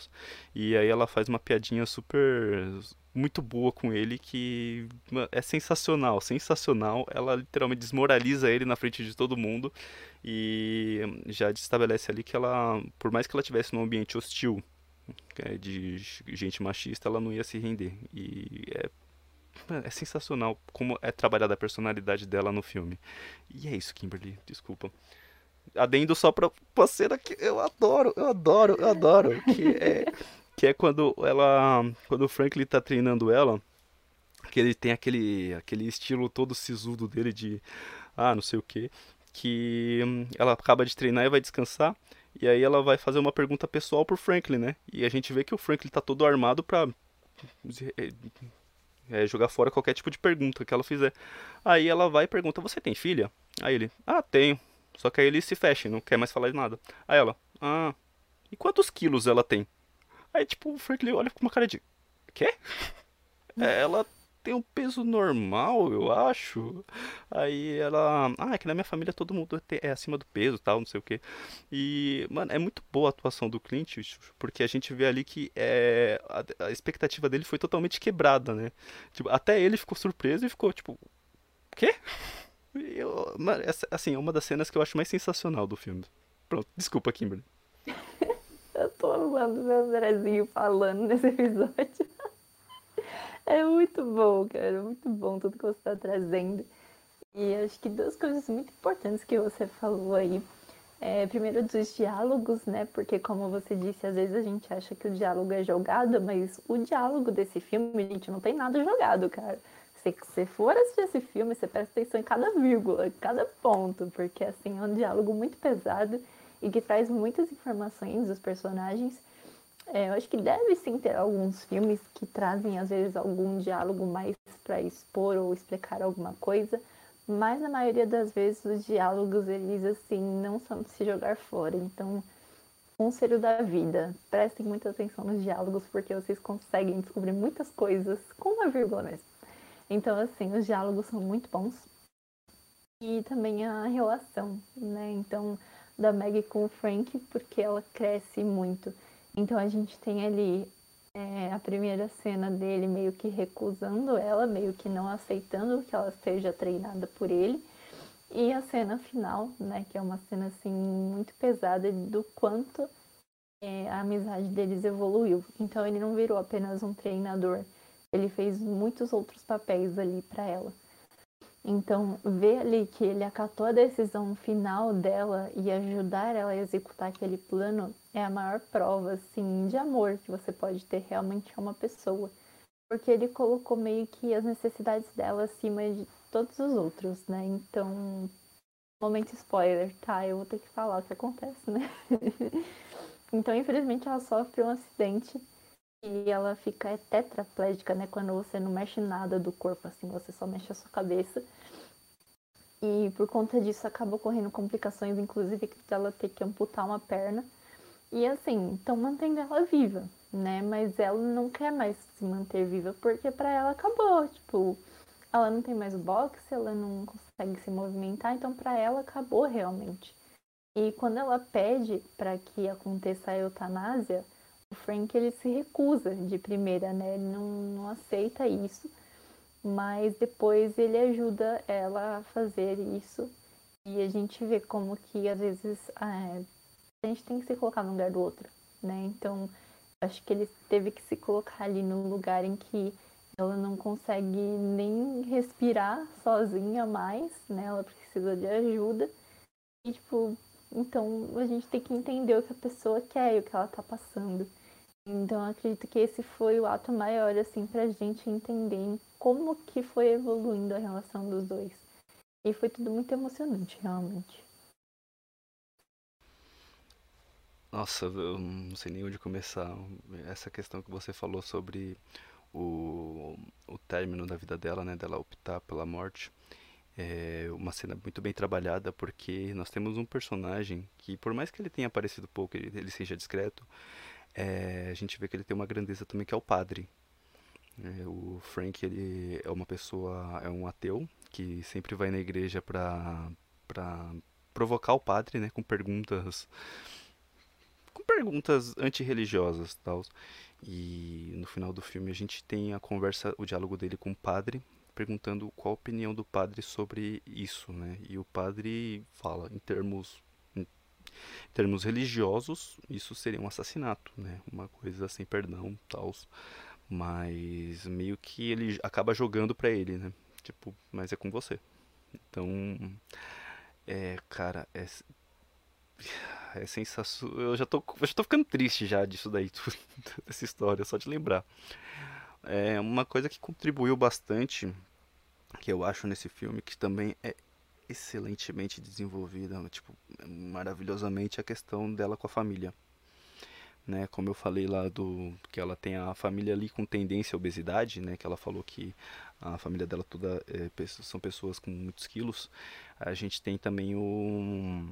S2: E aí ela faz uma piadinha super muito boa com ele que é sensacional, sensacional. Ela literalmente desmoraliza ele na frente de todo mundo e já estabelece ali que ela, por mais que ela tivesse num ambiente hostil, é, de gente machista, ela não ia se render. E é é sensacional como é trabalhada a personalidade dela no filme. E é isso, Kimberly, desculpa. Adendo só pra uma cena que eu adoro, eu adoro, eu adoro. Que é que é quando ela, quando o Franklin tá treinando ela, que ele tem aquele, aquele estilo todo sisudo dele de, ah, não sei o que, que hum, ela acaba de treinar e vai descansar, e aí ela vai fazer uma pergunta pessoal pro Franklin, né? E a gente vê que o Franklin tá todo armado pra é, jogar fora qualquer tipo de pergunta que ela fizer. Aí ela vai e pergunta: Você tem filha? Aí ele: Ah, tenho. Só que aí ele se fecha, não quer mais falar de nada. Aí ela: Ah, e quantos quilos ela tem? Aí, tipo, o Franklin olha com uma cara de. Quê? É, ela tem um peso normal, eu acho. Aí ela. Ah, é que na minha família todo mundo é acima do peso tal, não sei o que. E, mano, é muito boa a atuação do Clint, porque a gente vê ali que é, a, a expectativa dele foi totalmente quebrada, né? Tipo, até ele ficou surpreso e ficou tipo. Quê? Eu, mano, essa, assim, é uma das cenas que eu acho mais sensacional do filme. Pronto, desculpa, Kimberly.
S1: Eu tô amando meu Andrezinho falando nesse episódio. É muito bom, cara. Muito bom tudo que você tá trazendo. E acho que duas coisas muito importantes que você falou aí. É, primeiro dos diálogos, né? Porque como você disse, às vezes a gente acha que o diálogo é jogado, mas o diálogo desse filme, gente, não tem nada jogado, cara. Se você for assistir esse filme, você presta atenção em cada vírgula, em cada ponto, porque assim é um diálogo muito pesado e que traz muitas informações dos personagens. É, eu acho que deve sim ter alguns filmes que trazem, às vezes, algum diálogo mais para expor ou explicar alguma coisa, mas na maioria das vezes os diálogos, eles, assim, não são de se jogar fora. Então, conselho da vida, prestem muita atenção nos diálogos, porque vocês conseguem descobrir muitas coisas com uma vírgula mesmo. Então, assim, os diálogos são muito bons. E também a relação, né? Então, da Meg com o Frank, porque ela cresce muito. Então a gente tem ali é, a primeira cena dele meio que recusando ela, meio que não aceitando que ela seja treinada por ele. E a cena final, né, que é uma cena assim muito pesada do quanto é, a amizade deles evoluiu. Então ele não virou apenas um treinador ele fez muitos outros papéis ali para ela. Então, ver ali que ele acatou a decisão final dela e ajudar ela a executar aquele plano é a maior prova, assim, de amor que você pode ter realmente a uma pessoa. Porque ele colocou meio que as necessidades dela acima de todos os outros, né? Então, momento spoiler, tá? Eu vou ter que falar o que acontece, né? então, infelizmente, ela sofre um acidente e ela fica tetraplégica, né? Quando você não mexe nada do corpo, assim, você só mexe a sua cabeça. E por conta disso acaba ocorrendo complicações, inclusive ela ter que amputar uma perna. E assim, estão mantendo ela viva, né? Mas ela não quer mais se manter viva porque para ela acabou, tipo, ela não tem mais boxe, ela não consegue se movimentar, então para ela acabou realmente. E quando ela pede para que aconteça a eutanásia, o Frank ele se recusa de primeira, né? Ele não, não aceita isso, mas depois ele ajuda ela a fazer isso. E a gente vê como que às vezes é, a gente tem que se colocar no lugar do outro, né? Então acho que ele teve que se colocar ali no lugar em que ela não consegue nem respirar sozinha mais, né? Ela precisa de ajuda. E, tipo, então a gente tem que entender o que a pessoa quer e o que ela tá passando. Então acredito que esse foi o ato maior, assim, pra gente entender como que foi evoluindo a relação dos dois. E foi tudo muito emocionante, realmente.
S2: Nossa, eu não sei nem onde começar. Essa questão que você falou sobre o, o término da vida dela, né, dela optar pela morte. É uma cena muito bem trabalhada porque nós temos um personagem que, por mais que ele tenha aparecido pouco, ele seja discreto, é, a gente vê que ele tem uma grandeza também que é o padre. É, o Frank ele é uma pessoa, é um ateu que sempre vai na igreja para para provocar o padre, né, com perguntas com perguntas antirreligiosas, tal. E no final do filme a gente tem a conversa, o diálogo dele com o padre, perguntando qual a opinião do padre sobre isso, né? E o padre fala em termos em termos religiosos, isso seria um assassinato, né? Uma coisa sem perdão, tal. Mas meio que ele acaba jogando para ele, né? Tipo, mas é com você. Então, é, cara, é é sensacional. Eu já tô, eu já tô ficando triste já disso daí, dessa história, só de lembrar. É uma coisa que contribuiu bastante, que eu acho nesse filme, que também é excelentemente desenvolvida, tipo, maravilhosamente a questão dela com a família. Né, como eu falei lá do que ela tem a família ali com tendência à obesidade, né, que ela falou que a família dela toda é, são pessoas com muitos quilos. A gente tem também o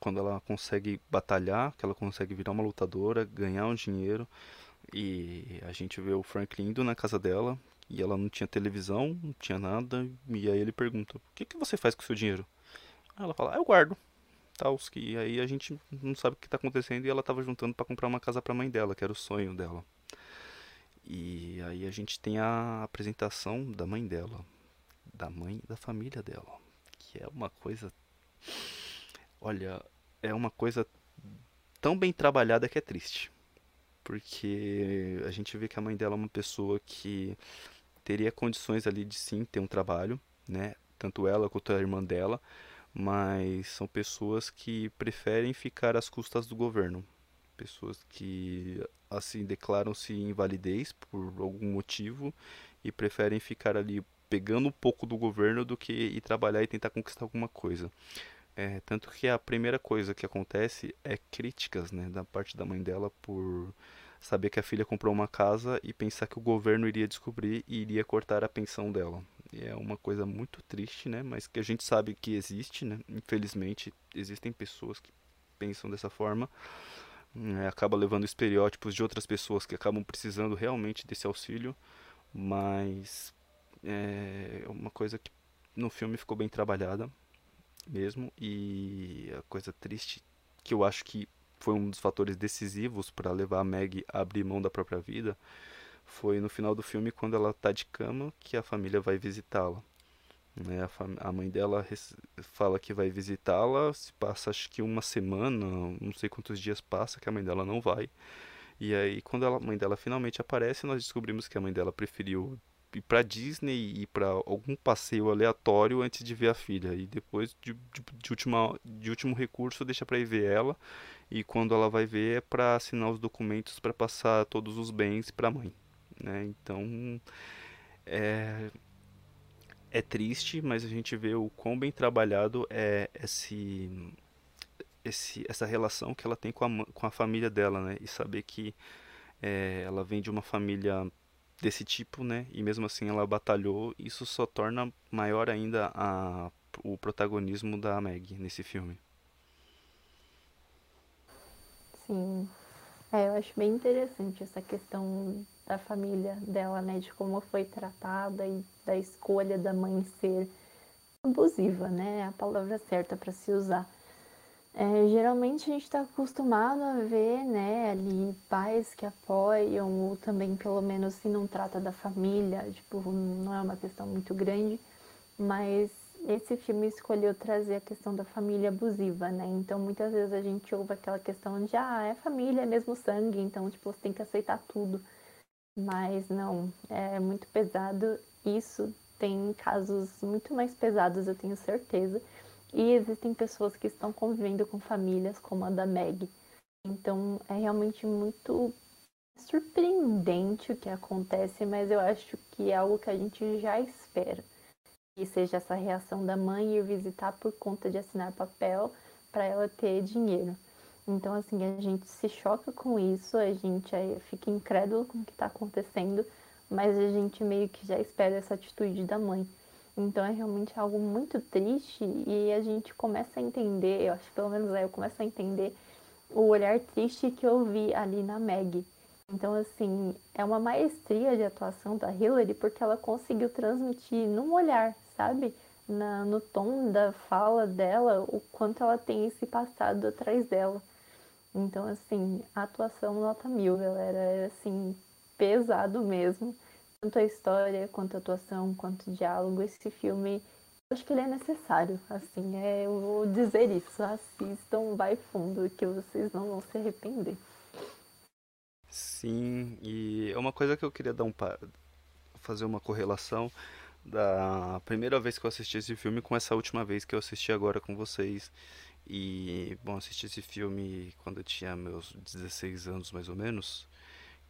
S2: quando ela consegue batalhar, que ela consegue virar uma lutadora, ganhar um dinheiro. E a gente vê o Franklin indo na casa dela e ela não tinha televisão, não tinha nada. E aí ele pergunta: O que, que você faz com o seu dinheiro? Ela fala: ah, Eu guardo. Tal, que aí a gente não sabe o que está acontecendo e ela estava juntando para comprar uma casa para a mãe dela, que era o sonho dela. E aí a gente tem a apresentação da mãe dela, da mãe da família dela, que é uma coisa Olha, é uma coisa tão bem trabalhada que é triste. Porque a gente vê que a mãe dela é uma pessoa que teria condições ali de sim ter um trabalho, né? Tanto ela quanto a irmã dela, mas são pessoas que preferem ficar às custas do governo. Pessoas que assim declaram-se invalidez por algum motivo e preferem ficar ali pegando um pouco do governo do que ir trabalhar e tentar conquistar alguma coisa. É, tanto que a primeira coisa que acontece é críticas, né, da parte da mãe dela por saber que a filha comprou uma casa e pensar que o governo iria descobrir e iria cortar a pensão dela. E é uma coisa muito triste, né, mas que a gente sabe que existe, né? Infelizmente, existem pessoas que pensam dessa forma. É, acaba levando estereótipos de outras pessoas que acabam precisando realmente desse auxílio, mas é uma coisa que no filme ficou bem trabalhada mesmo. E a coisa triste, que eu acho que foi um dos fatores decisivos para levar a Meg a abrir mão da própria vida, foi no final do filme, quando ela está de cama, que a família vai visitá-la. Né? A, a, mãe dela fala que vai visitá-la, se passa acho que uma semana, não sei quantos dias passa, que a mãe dela não vai. E aí, quando a mãe dela finalmente aparece, nós descobrimos que a mãe dela preferiu ir pra Disney e ir pra algum passeio aleatório antes de ver a filha. E depois, de, de, de, última, de último recurso, deixa pra ir ver ela. E quando ela vai ver, é pra assinar os documentos para passar todos os bens pra mãe. Né? Então, é, é triste, mas a gente vê o quão bem trabalhado é esse, esse, essa relação que ela tem com a, com a família dela, né? E saber que é, ela vem de uma família desse tipo, né? E mesmo assim ela batalhou, isso só torna maior ainda a, o protagonismo da Meg nesse filme.
S1: Sim. É, eu acho bem interessante essa questão da família dela, né? De como foi tratada e da escolha da mãe ser abusiva, né? É a palavra certa para se usar. É, geralmente a gente está acostumado a ver, né, ali pais que apoiam, ou também pelo menos se não trata da família, tipo, não é uma questão muito grande, mas esse filme escolheu trazer a questão da família abusiva, né? Então muitas vezes a gente ouve aquela questão de ah, é família, é mesmo sangue, então tipo, você tem que aceitar tudo. Mas não, é muito pesado. Isso tem casos muito mais pesados, eu tenho certeza. E existem pessoas que estão convivendo com famílias como a da Meg. Então é realmente muito surpreendente o que acontece, mas eu acho que é algo que a gente já espera. Que seja essa reação da mãe ir visitar por conta de assinar papel para ela ter dinheiro. Então, assim, a gente se choca com isso, a gente fica incrédulo com o que está acontecendo, mas a gente meio que já espera essa atitude da mãe. Então é realmente algo muito triste e a gente começa a entender, eu acho que pelo menos aí eu começo a entender o olhar triste que eu vi ali na Meg. Então, assim, é uma maestria de atuação da Hillary porque ela conseguiu transmitir num olhar, sabe? Na, no tom da fala dela, o quanto ela tem esse passado atrás dela. Então, assim, a atuação nota mil, galera. É, assim, pesado mesmo. Tanto a história, quanto a atuação, quanto o diálogo. Esse filme, acho que ele é necessário. Assim, é, eu vou dizer isso. Assistam, vai fundo, que vocês não vão se arrepender.
S2: Sim, e é uma coisa que eu queria dar um fazer uma correlação da primeira vez que eu assisti esse filme com essa última vez que eu assisti agora com vocês. E, bom, assisti esse filme quando eu tinha meus 16 anos, mais ou menos,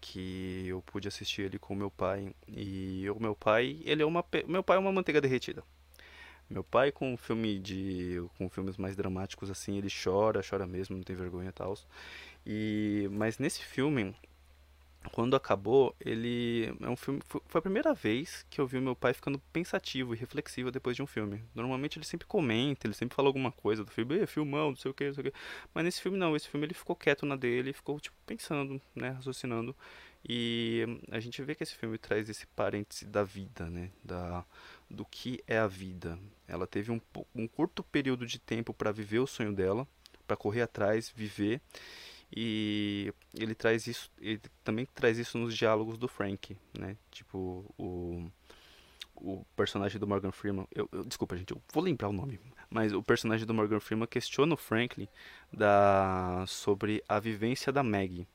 S2: que eu pude assistir ele com meu pai. E o meu pai, ele é uma, meu pai é uma manteiga derretida. Meu pai com filme de com filmes mais dramáticos assim, ele chora, chora mesmo, não tem vergonha e tal. E mas nesse filme quando acabou, ele é um filme. Foi a primeira vez que eu vi meu pai ficando pensativo e reflexivo depois de um filme. Normalmente ele sempre comenta, ele sempre fala alguma coisa do filme, filmão, não sei o que, não sei o que. Mas nesse filme não, esse filme ele ficou quieto na dele, ficou tipo pensando, né, raciocinando. E a gente vê que esse filme traz esse parêntese da vida, né, da do que é a vida. Ela teve um, um curto período de tempo para viver o sonho dela, para correr atrás, viver. E ele traz isso, ele também traz isso nos diálogos do Frank, né? Tipo, o, o personagem do Morgan Freeman, eu, eu, desculpa gente, eu vou lembrar o nome, mas o personagem do Morgan Freeman questiona o Franklin da, sobre a vivência da Maggie.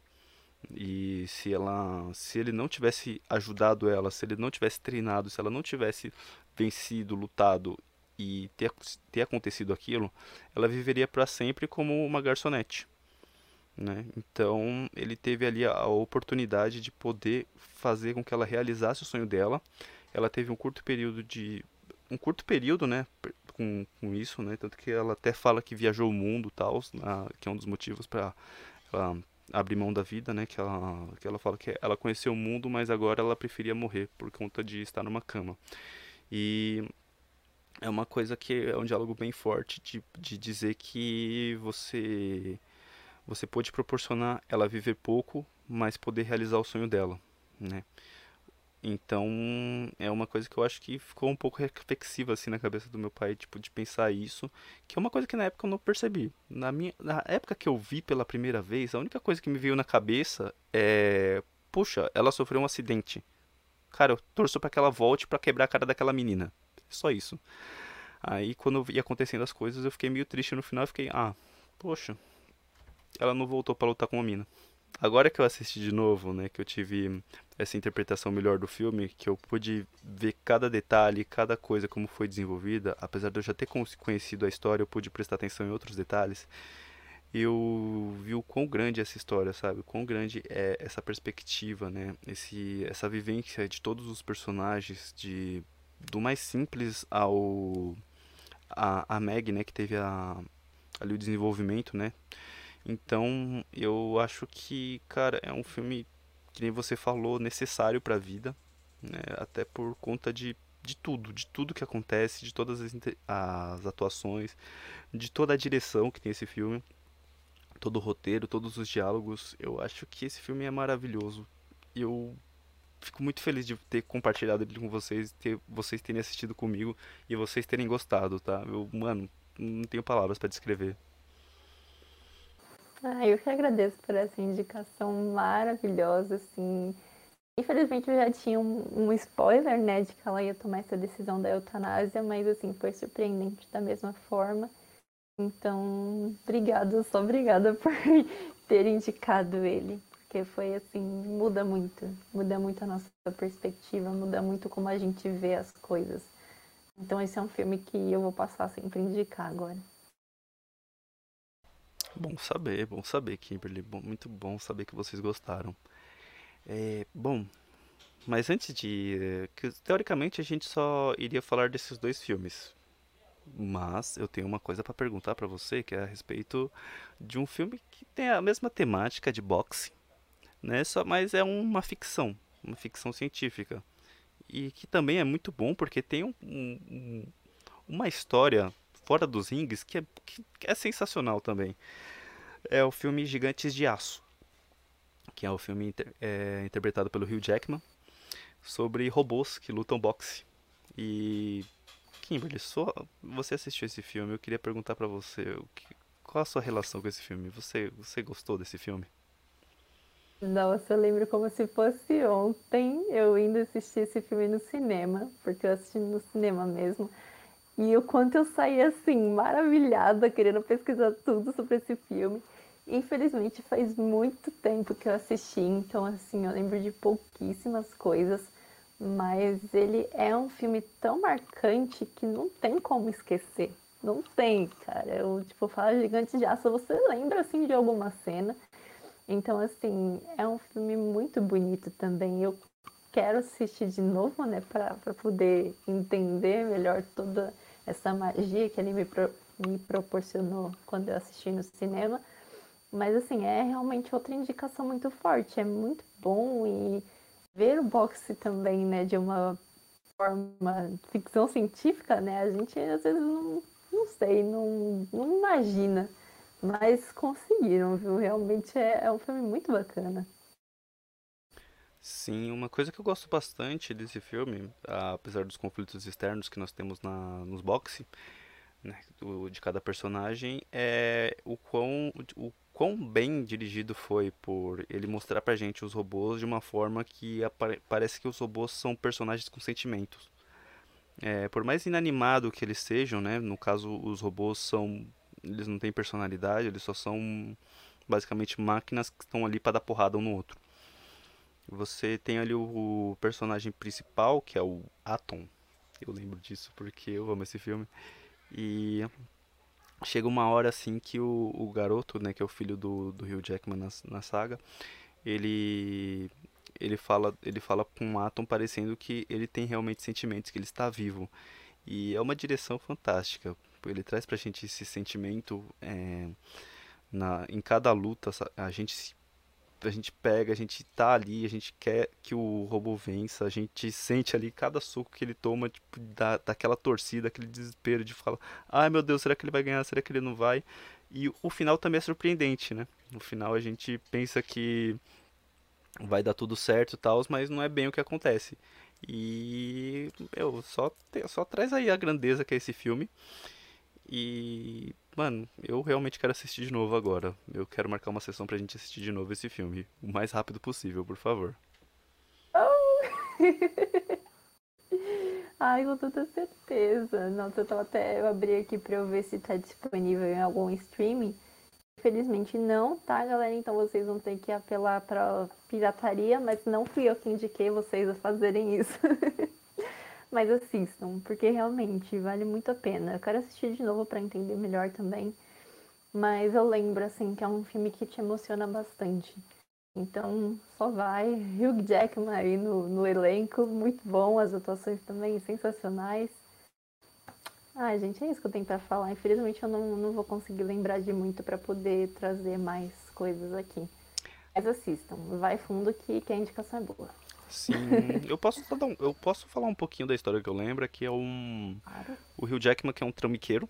S2: E se ela, se ele não tivesse ajudado ela, se ele não tivesse treinado, se ela não tivesse vencido, lutado e ter, ter acontecido aquilo, ela viveria para sempre como uma garçonete. Né? Então ele teve ali a, oportunidade de poder fazer com que ela realizasse o sonho dela. Ela teve um curto período de um curto período, né, com, com isso, né, tanto que ela até fala que viajou o mundo, tal, que é um dos motivos para ela abrir mão da vida, né, que ela que ela fala que ela conheceu o mundo, mas agora ela preferia morrer por conta de estar numa cama. E é uma coisa que é um diálogo bem forte de, de dizer que você você pode proporcionar ela viver pouco, mas poder realizar o sonho dela, né? Então, é uma coisa que eu acho que ficou um pouco reflexiva assim na cabeça do meu pai, tipo de pensar isso, que é uma coisa que na época eu não percebi. Na minha na época que eu vi pela primeira vez, a única coisa que me veio na cabeça é, puxa, ela sofreu um acidente. Cara, eu torço para que ela volte para quebrar a cara daquela menina. Só isso. Aí quando ia acontecendo as coisas, eu fiquei meio triste no final, eu fiquei, ah, poxa, ela não voltou para lutar com a mina. agora que eu assisti de novo, né, que eu tive essa interpretação melhor do filme, que eu pude ver cada detalhe, cada coisa como foi desenvolvida, apesar de eu já ter conhecido a história, eu pude prestar atenção em outros detalhes. Eu vi o quão grande é essa história, sabe? O quão grande é essa perspectiva, né? Esse, essa vivência de todos os personagens, de do mais simples ao a, a Meg, né, que teve a, ali o desenvolvimento, né? Então, eu acho que, cara, é um filme que nem você falou, necessário para a vida, né? Até por conta de, de tudo, de tudo que acontece, de todas as, as atuações, de toda a direção que tem esse filme, todo o roteiro, todos os diálogos. Eu acho que esse filme é maravilhoso. Eu fico muito feliz de ter compartilhado ele com vocês, ter vocês terem assistido comigo e vocês terem gostado, tá? Eu, mano, não tenho palavras para descrever.
S1: Ah, eu que agradeço por essa indicação maravilhosa, assim. Infelizmente eu já tinha um, um, spoiler, né, de que ela ia tomar essa decisão da eutanásia, mas assim, foi surpreendente da mesma forma. Então, obrigada, só obrigada por ter indicado ele, porque foi assim, muda muito, muda muito a nossa perspectiva, muda muito como a gente vê as coisas. Então esse é um filme que eu vou passar sempre a indicar agora.
S2: Bom saber, bom saber, Kimberly. Bom, muito bom saber que vocês gostaram. É, bom, mas antes de. Teoricamente a gente só iria falar desses dois filmes. Mas eu tenho uma coisa para perguntar para você, que é a respeito de um filme que tem a mesma temática de boxe, né? Só, mas é uma ficção, uma ficção científica. E que também é muito bom porque tem um, um, uma história fora dos rings que é, que é sensacional também. É o filme Gigantes de Aço, que é o filme inter, é, interpretado pelo Hugh Jackman sobre robôs que lutam boxe. E Kimberly, você assistiu esse filme, eu queria perguntar para você, que, qual a sua relação com esse filme? Você, você gostou desse filme?
S1: Nossa, eu lembro como se fosse ontem eu indo assistir esse filme no cinema, porque eu assisti no cinema mesmo. E o quanto eu saí assim, maravilhada, querendo pesquisar tudo sobre esse filme. Infelizmente faz muito tempo que eu assisti, então assim, eu lembro de pouquíssimas coisas, mas ele é um filme tão marcante que não tem como esquecer. Não tem, cara. Eu, tipo, falo Gigante de Aço, você lembra, assim, de alguma cena. Então, assim, é um filme muito bonito também. Eu quero assistir de novo, né, para poder entender melhor toda essa magia que ele me, pro, me proporcionou quando eu assisti no cinema. Mas, assim, é realmente outra indicação muito forte. É muito bom e ver o boxe também, né, de uma forma ficção científica, né, a gente às vezes não, não sei, não, não imagina. Mas conseguiram, viu? Realmente é, é um filme muito bacana.
S2: Sim, uma coisa que eu gosto bastante desse filme, apesar dos conflitos externos que nós temos na, nos boxe, né, do, de cada personagem, é o quão, o quão bem dirigido foi por ele mostrar pra gente os robôs de uma forma que parece que os robôs são personagens com sentimentos. É, por mais inanimado que eles sejam, né, no caso os robôs são, eles não têm personalidade, eles só são basicamente máquinas que estão ali para dar porrada um no outro. Você tem ali o, o personagem principal, que é o Atom. Eu lembro disso porque eu amo esse filme. E chega uma hora assim que o, o garoto, né, que é o filho do, do Hugh Jackman na, na saga, ele ele fala ele fala com o Atom parecendo que ele tem realmente sentimentos, que ele está vivo. E é uma direção fantástica. Ele traz pra gente esse sentimento é, na, em cada luta, a gente se a gente pega, a gente tá ali, a gente quer que o robô vença, a gente sente ali cada soco que ele toma, tipo, da, daquela torcida, aquele desespero de falar, ai meu Deus, será que ele vai ganhar, será que ele não vai? E o final também é surpreendente, né? No final a gente pensa que vai dar tudo certo e tal, mas não é bem o que acontece. E, meu, só, só traz aí a grandeza que é esse filme. E, mano, eu realmente quero assistir de novo agora. Eu quero marcar uma sessão pra gente assistir de novo esse filme. O mais rápido possível, por favor.
S1: Oh. Ai, com toda certeza. Nossa, eu tava até. Eu abri aqui pra eu ver se tá disponível em algum streaming. Infelizmente não, tá, galera? Então vocês vão ter que apelar pra pirataria, mas não fui eu que indiquei vocês a fazerem isso. mas assistam, porque realmente vale muito a pena. Eu quero assistir de novo para entender melhor também. Mas eu lembro, assim, que é um filme que te emociona bastante. Então, só vai. Hugh Jackman aí no, no elenco, muito bom. As atuações também sensacionais. Ai, gente, é isso que eu tenho para falar. Infelizmente, eu não, não vou conseguir lembrar de muito para poder trazer mais coisas aqui. Mas assistam, vai fundo que, que a indicação é boa.
S2: Sim, eu posso, um, eu posso falar um pouquinho da história que eu lembro, que é um. Claro. O Hugh Jackman, que é um trambiqueiro.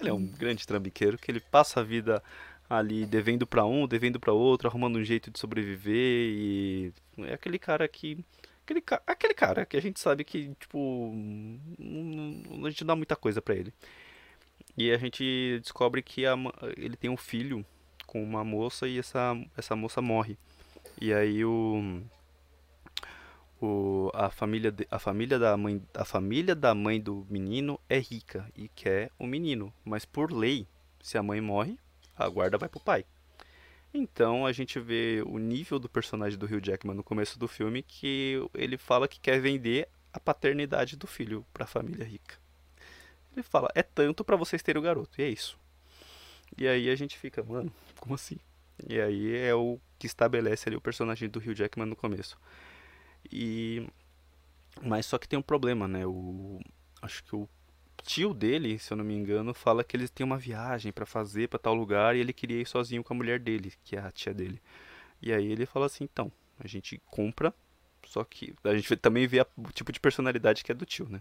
S2: Ele é um grande trambiqueiro, que ele passa a vida ali devendo para um, devendo para outro, arrumando um jeito de sobreviver e é aquele cara que aquele, aquele cara que a gente sabe que tipo a gente não dá muita coisa para ele. E a gente descobre que a, ele tem um filho com uma moça e essa essa moça morre. E aí o o, a família de, a família da mãe a família da mãe do menino é rica e quer o menino, mas por lei, se a mãe morre, a guarda vai pro pai. Então a gente vê o nível do personagem do Hugh Jackman no começo do filme que ele fala que quer vender a paternidade do filho para a família rica. Ele fala: "É tanto para vocês terem o garoto". E é isso. E aí a gente fica, mano, como assim? E aí é o que estabelece ali o personagem do Hugh Jackman no começo. E mas só que tem um problema, né? O acho que o tio dele, se eu não me engano, fala que eles têm uma viagem para fazer para tal lugar e ele queria ir sozinho com a mulher dele, que é a tia dele. E aí ele fala assim, então, a gente compra, só que a gente também vê o tipo de personalidade que é do tio, né?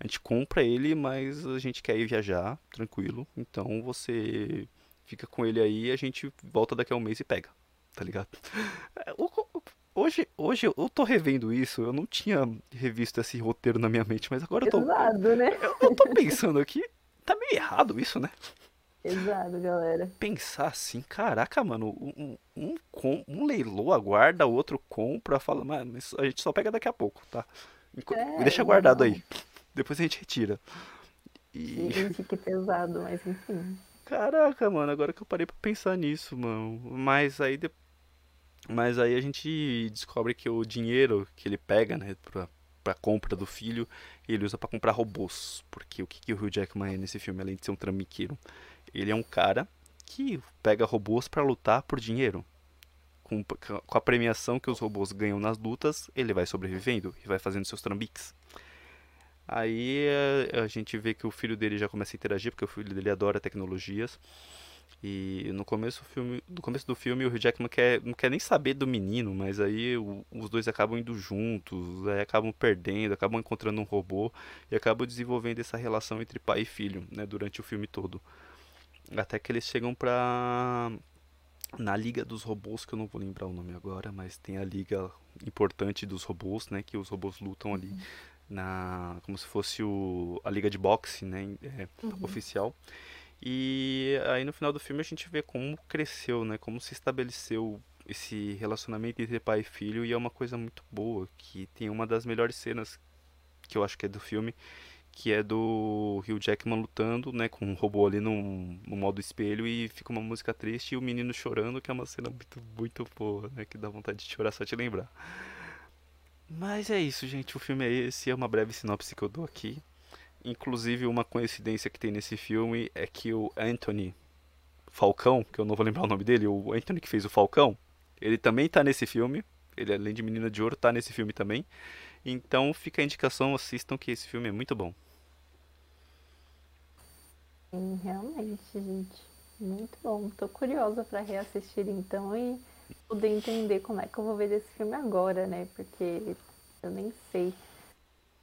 S2: A gente compra ele, mas a gente quer ir viajar, tranquilo. Então você fica com ele aí e a gente volta daqui a um mês e pega, tá ligado? O, Hoje, hoje eu tô revendo isso, eu não tinha revisto esse roteiro na minha mente, mas agora eu tô.
S1: Exato, né?
S2: Eu, eu tô pensando aqui, tá meio errado isso, né?
S1: Exato, galera.
S2: Pensar assim, caraca, mano, um, um, um, um leilou aguarda, o outro compra, fala, mas a gente só pega daqui a pouco, tá? É, Deixa guardado não. aí. Depois a gente retira.
S1: E... Gente, que pesado, mas enfim.
S2: Caraca, mano, agora que eu parei pra pensar nisso, mano. Mas aí depois mas aí a gente descobre que o dinheiro que ele pega, né, pra, pra compra do filho, ele usa para comprar robôs. Porque o que, que o Hugh Jackman é nesse filme, além de ser um trambiqueiro? Ele é um cara que pega robôs para lutar por dinheiro. Com, com a premiação que os robôs ganham nas lutas, ele vai sobrevivendo e vai fazendo seus trambiques. Aí a, a gente vê que o filho dele já começa a interagir, porque o filho dele adora tecnologias. E no começo do filme, no começo do filme o Hugh Jackman quer, não quer nem saber do menino, mas aí o, os dois acabam indo juntos, aí acabam perdendo, acabam encontrando um robô e acabam desenvolvendo essa relação entre pai e filho, né, durante o filme todo. Até que eles chegam pra na Liga dos Robôs, que eu não vou lembrar o nome agora, mas tem a liga importante dos robôs, né, que os robôs lutam ali uhum. na como se fosse o, a liga de boxe, né, é, uhum. oficial. E aí no final do filme a gente vê como cresceu, né? Como se estabeleceu esse relacionamento entre pai e filho e é uma coisa muito boa, que tem uma das melhores cenas que eu acho que é do filme, que é do Hugh Jackman lutando, né, com um robô ali no, no modo espelho e fica uma música triste e o menino chorando, que é uma cena muito, muito boa, né, que dá vontade de chorar só te lembrar. Mas é isso, gente, o filme é esse, é uma breve sinopse que eu dou aqui. Inclusive, uma coincidência que tem nesse filme é que o Anthony Falcão, que eu não vou lembrar o nome dele, o Anthony que fez o Falcão, ele também tá nesse filme. Ele, além de Menina de Ouro, tá nesse filme também. Então fica a indicação, assistam que esse filme é muito bom.
S1: Sim, realmente, gente. Muito bom. Tô curiosa para reassistir então e poder entender como é que eu vou ver esse filme agora, né? Porque eu nem sei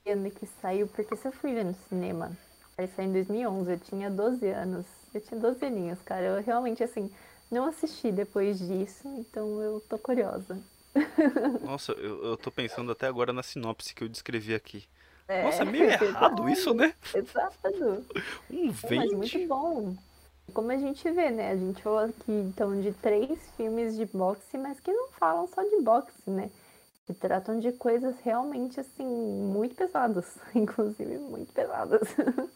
S1: ano que saiu, porque se eu fui ver no cinema, ele saiu em 2011, eu tinha 12 anos. Eu tinha 12 aninhos, cara. Eu realmente, assim, não assisti depois disso, então eu tô curiosa.
S2: Nossa, eu, eu tô pensando até agora na sinopse que eu descrevi aqui. É, Nossa, é meio errado isso, né?
S1: Exato.
S2: Um vento. Mas
S1: muito bom. Como a gente vê, né? A gente falou aqui, então, de três filmes de boxe, mas que não falam só de boxe, né? Que tratam de coisas realmente assim muito pesadas, inclusive muito pesadas.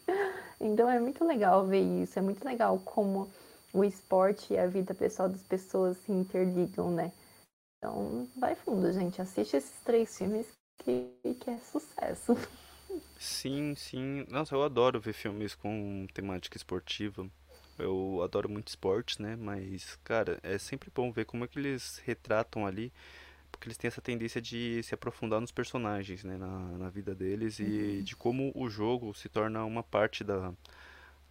S1: então é muito legal ver isso, é muito legal como o esporte e a vida pessoal das pessoas se interligam, né? Então, vai fundo, gente. Assiste esses três filmes que, que é sucesso.
S2: Sim, sim. Nossa, eu adoro ver filmes com temática esportiva. Eu adoro muito esportes, né? Mas, cara, é sempre bom ver como é que eles retratam ali, porque eles têm essa tendência de se aprofundar nos personagens, né? Na, na vida deles e
S1: Uhum.
S2: de como o jogo se torna uma parte da,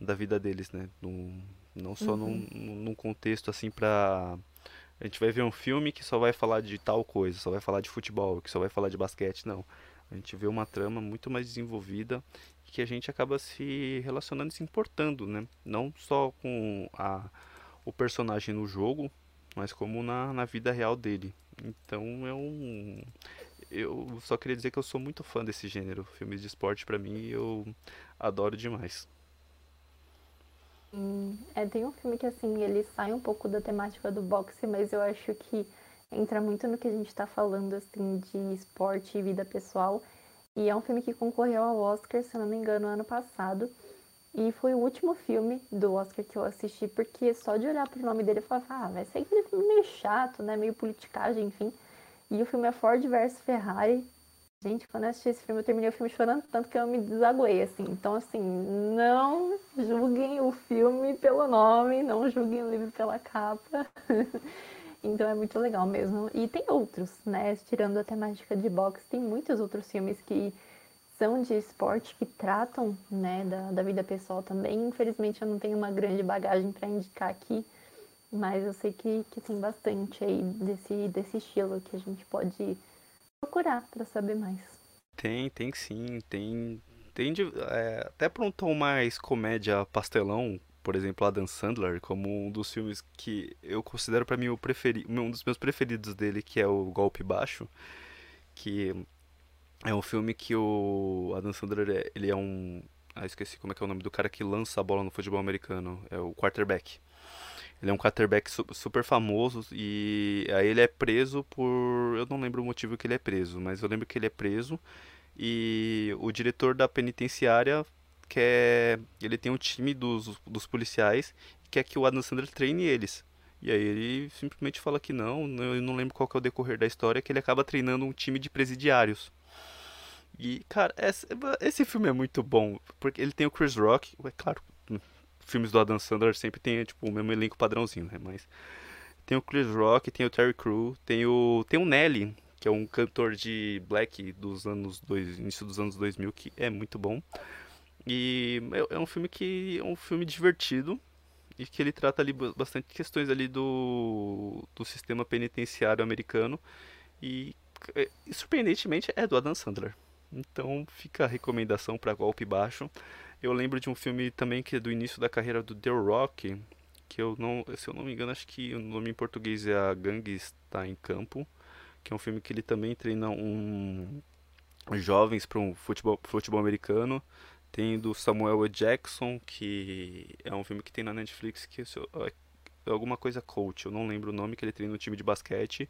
S2: da vida deles, né? Num- não só num,
S1: Uhum.
S2: num num contexto assim pra. A gente vai ver um filme que só vai falar de tal coisa, só vai falar de futebol, que só vai falar de basquete, não. A gente vê uma trama muito mais desenvolvida e que a gente acaba se relacionando e se importando, né? Não só com a, o personagem no jogo, mas como na, na vida real dele. Então é um. Eu só queria dizer que eu sou muito fã desse gênero. Filmes de esporte, pra mim, eu adoro demais.
S1: É, tem um filme que, assim, ele sai um pouco da temática do boxe, mas eu acho que entra muito no que a gente tá falando, assim, de esporte e vida pessoal. E é um filme que concorreu ao Oscar, se não me engano, ano passado. E foi o último filme do Oscar que eu assisti, porque só de olhar pro nome dele eu falava, ah, vai ser aquele filme meio chato, né? Meio politicagem, enfim. E o filme é Ford versus Ferrari. Gente, quando eu assisti esse filme, eu terminei o filme chorando tanto que eu me desaguei, assim. Então, assim, não julguem o filme pelo nome, não julguem o livro pela capa. Então é muito legal mesmo. E tem outros, né? Tirando a temática de boxe, tem muitos outros filmes que são de esporte que tratam, né, da, da vida pessoal também. Infelizmente eu não tenho uma grande bagagem para indicar aqui, mas eu sei que, que tem bastante aí desse, desse estilo que a gente pode procurar para saber mais.
S2: Tem, tem sim, tem. Tem é, até pra um tom mais comédia pastelão, por exemplo, Adam Sandler, como um dos filmes que eu considero pra mim o preferi, um dos meus preferidos dele, que é o Golpe Baixo, que é um filme que o Adam Sandler é- ele é um, ah, esqueci como é que é o nome do cara que lança a bola no futebol americano, é o quarterback. Ele é um quarterback su- super famoso e aí ele é preso por, eu não lembro o motivo que ele é preso, mas eu lembro que ele é preso e o diretor da penitenciária quer. Ele tem um time dos, dos policiais e quer que o Adam Sandler treine eles. E aí ele simplesmente fala que não- eu não lembro qual que é o decorrer da história, que ele acaba treinando um time de presidiários. E, cara, esse, esse filme é muito bom, porque ele tem o Chris Rock, é claro, filmes do Adam Sandler sempre tem, tipo, o mesmo elenco padrãozinho, né? Mas tem o Chris Rock, tem o Terry Crew, tem o tem o Nelly, que é um cantor de black dos anos dois, início dos anos 2000 que é muito bom. E é é um filme que é um filme divertido e que ele trata ali ba- bastante questões ali do do sistema penitenciário americano e, é, e, surpreendentemente é do Adam Sandler. Então fica a recomendação para Golpe Baixo. Eu lembro de um filme também que é do início da carreira do The Rock, que eu não, se eu não me engano, acho que o nome em português é A Gangue Está em Campo, que é um filme que ele também treina um jovens para um futebol, futebol americano. Tem do Samuel. Jackson, que é um filme que tem na Netflix, que eu- é alguma coisa coach, eu não lembro o nome, que ele treina um time de basquete.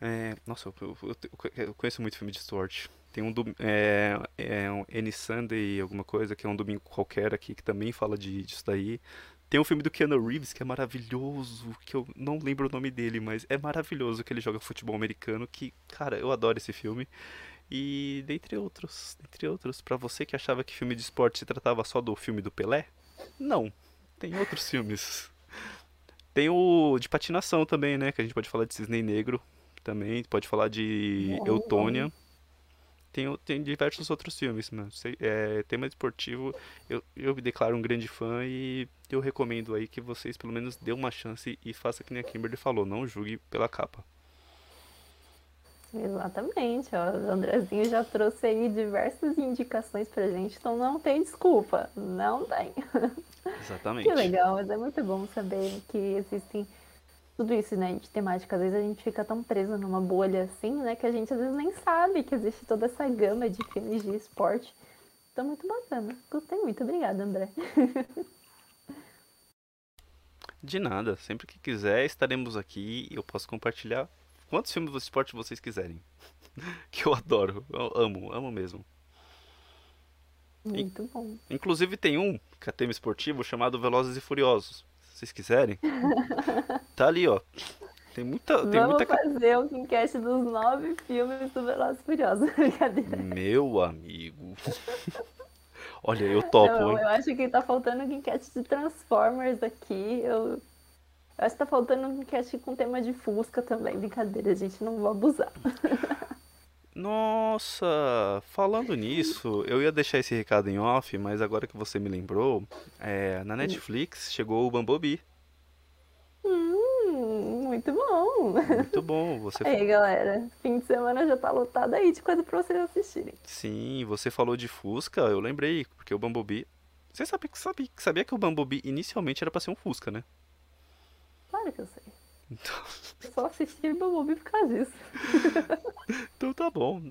S2: É, nossa, eu- eu- eu conheço muito filme de esporte. Tem um é, é um Any Sunday, alguma coisa, que é um domingo qualquer aqui, que também fala de, disso daí. Tem um filme do Keanu Reeves que é maravilhoso, que eu não lembro o nome dele, mas é maravilhoso que ele joga futebol americano, que, cara, eu adoro esse filme. E dentre outros, dentre outros, pra você que achava que filme de esporte se tratava só do filme do Pelé, não, tem outros filmes. Tem o de patinação também, né, que a gente pode falar de Cisne Negro também, pode falar de. Eutônia. Tem, tem diversos outros filmes, mano. É, tema esportivo, eu, eu me declaro um grande fã e eu recomendo aí que vocês pelo menos dê uma chance e faça que nem a Kimberly falou, não julgue pela capa.
S1: Exatamente, ó. O Andrezinho já trouxe aí diversas indicações pra gente, então não tem desculpa. Não tem. Que
S2: Exatamente.
S1: legal, mas é muito bom saber que existem tudo isso, né, de temática. Às vezes a gente fica tão preso numa bolha assim, né, que a gente às vezes nem sabe que existe toda essa gama de filmes de esporte. Então, muito bacana. Gostei muito. Obrigada, André.
S2: De nada, sempre que quiser estaremos aqui e eu posso compartilhar quantos filmes de esporte vocês quiserem. Que eu adoro, eu amo, amo mesmo.
S1: Muito bom.
S2: Inclusive tem um que é tema esportivo chamado Velozes e Furiosos. Vocês quiserem. Tá ali, ó. Tem muita. Tem
S1: Vamos
S2: muita...
S1: fazer o enquete dos nove filmes do Velozes Furiosos. Brincadeira.
S2: Meu amigo. Olha, eu topo,
S1: Não, eu acho que tá faltando um enquete de Transformers aqui. Eu, eu acho que tá faltando um enquete com tema de Fusca também. Brincadeira, a gente não vai abusar.
S2: Nossa, falando nisso, eu ia deixar esse recado em off, mas agora que você me lembrou, é, na Netflix chegou o Bumblebee.
S1: Hum, muito bom.
S2: Muito bom, você
S1: Aí, galera, fim de semana já tá lotado aí de coisa pra vocês assistirem.
S2: Sim, você falou de Fusca, eu lembrei, porque o Bumblebee. Você sabe, sabe, sabia que o Bumblebee inicialmente era pra ser um Fusca, né?
S1: Claro que eu sei.
S2: Então,
S1: Eu só assisti Bumblebee por causa disso.
S2: então tá bom.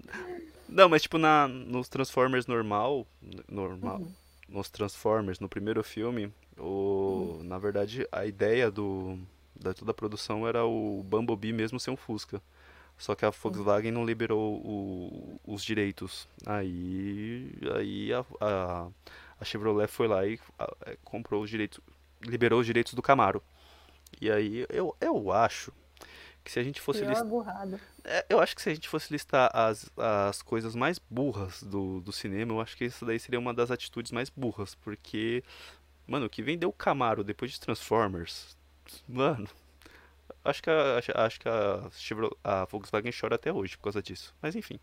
S2: Não, mas tipo na nos Transformers normal, normal, nos Transformers no primeiro filme, o na verdade a ideia do da toda a produção era o Bumblebee mesmo ser um Fusca. Só que a Volkswagen não liberou o- os direitos. Aí, aí a, a, a Chevrolet foi lá e a- é, comprou os direitos, liberou os direitos do Camaro. E aí eu, eu acho que se a gente fosse listar é, eu acho que se a gente fosse listar as, as coisas mais burras do, do cinema, eu acho que isso daí seria uma das atitudes mais burras, porque, mano, o que vendeu o Camaro depois de Transformers, mano, acho que a, acho, acho que a, Chevrolet- a Volkswagen chora até hoje por causa disso. Mas enfim,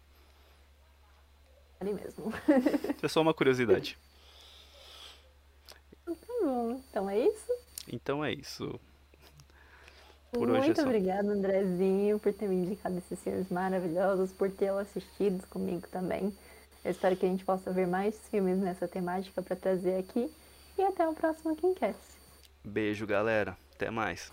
S1: Ali mesmo.
S2: é só uma curiosidade.
S1: Tá bom, então é isso.
S2: Então é isso. Por hoje é
S1: Muito
S2: só.
S1: obrigada, Andrezinho, por ter me indicado esses filmes maravilhosos, por tê-lo assistido comigo também. Eu espero que a gente possa ver mais filmes nessa temática para trazer aqui. E até o próximo Kimcast.
S2: Beijo, galera. Até mais.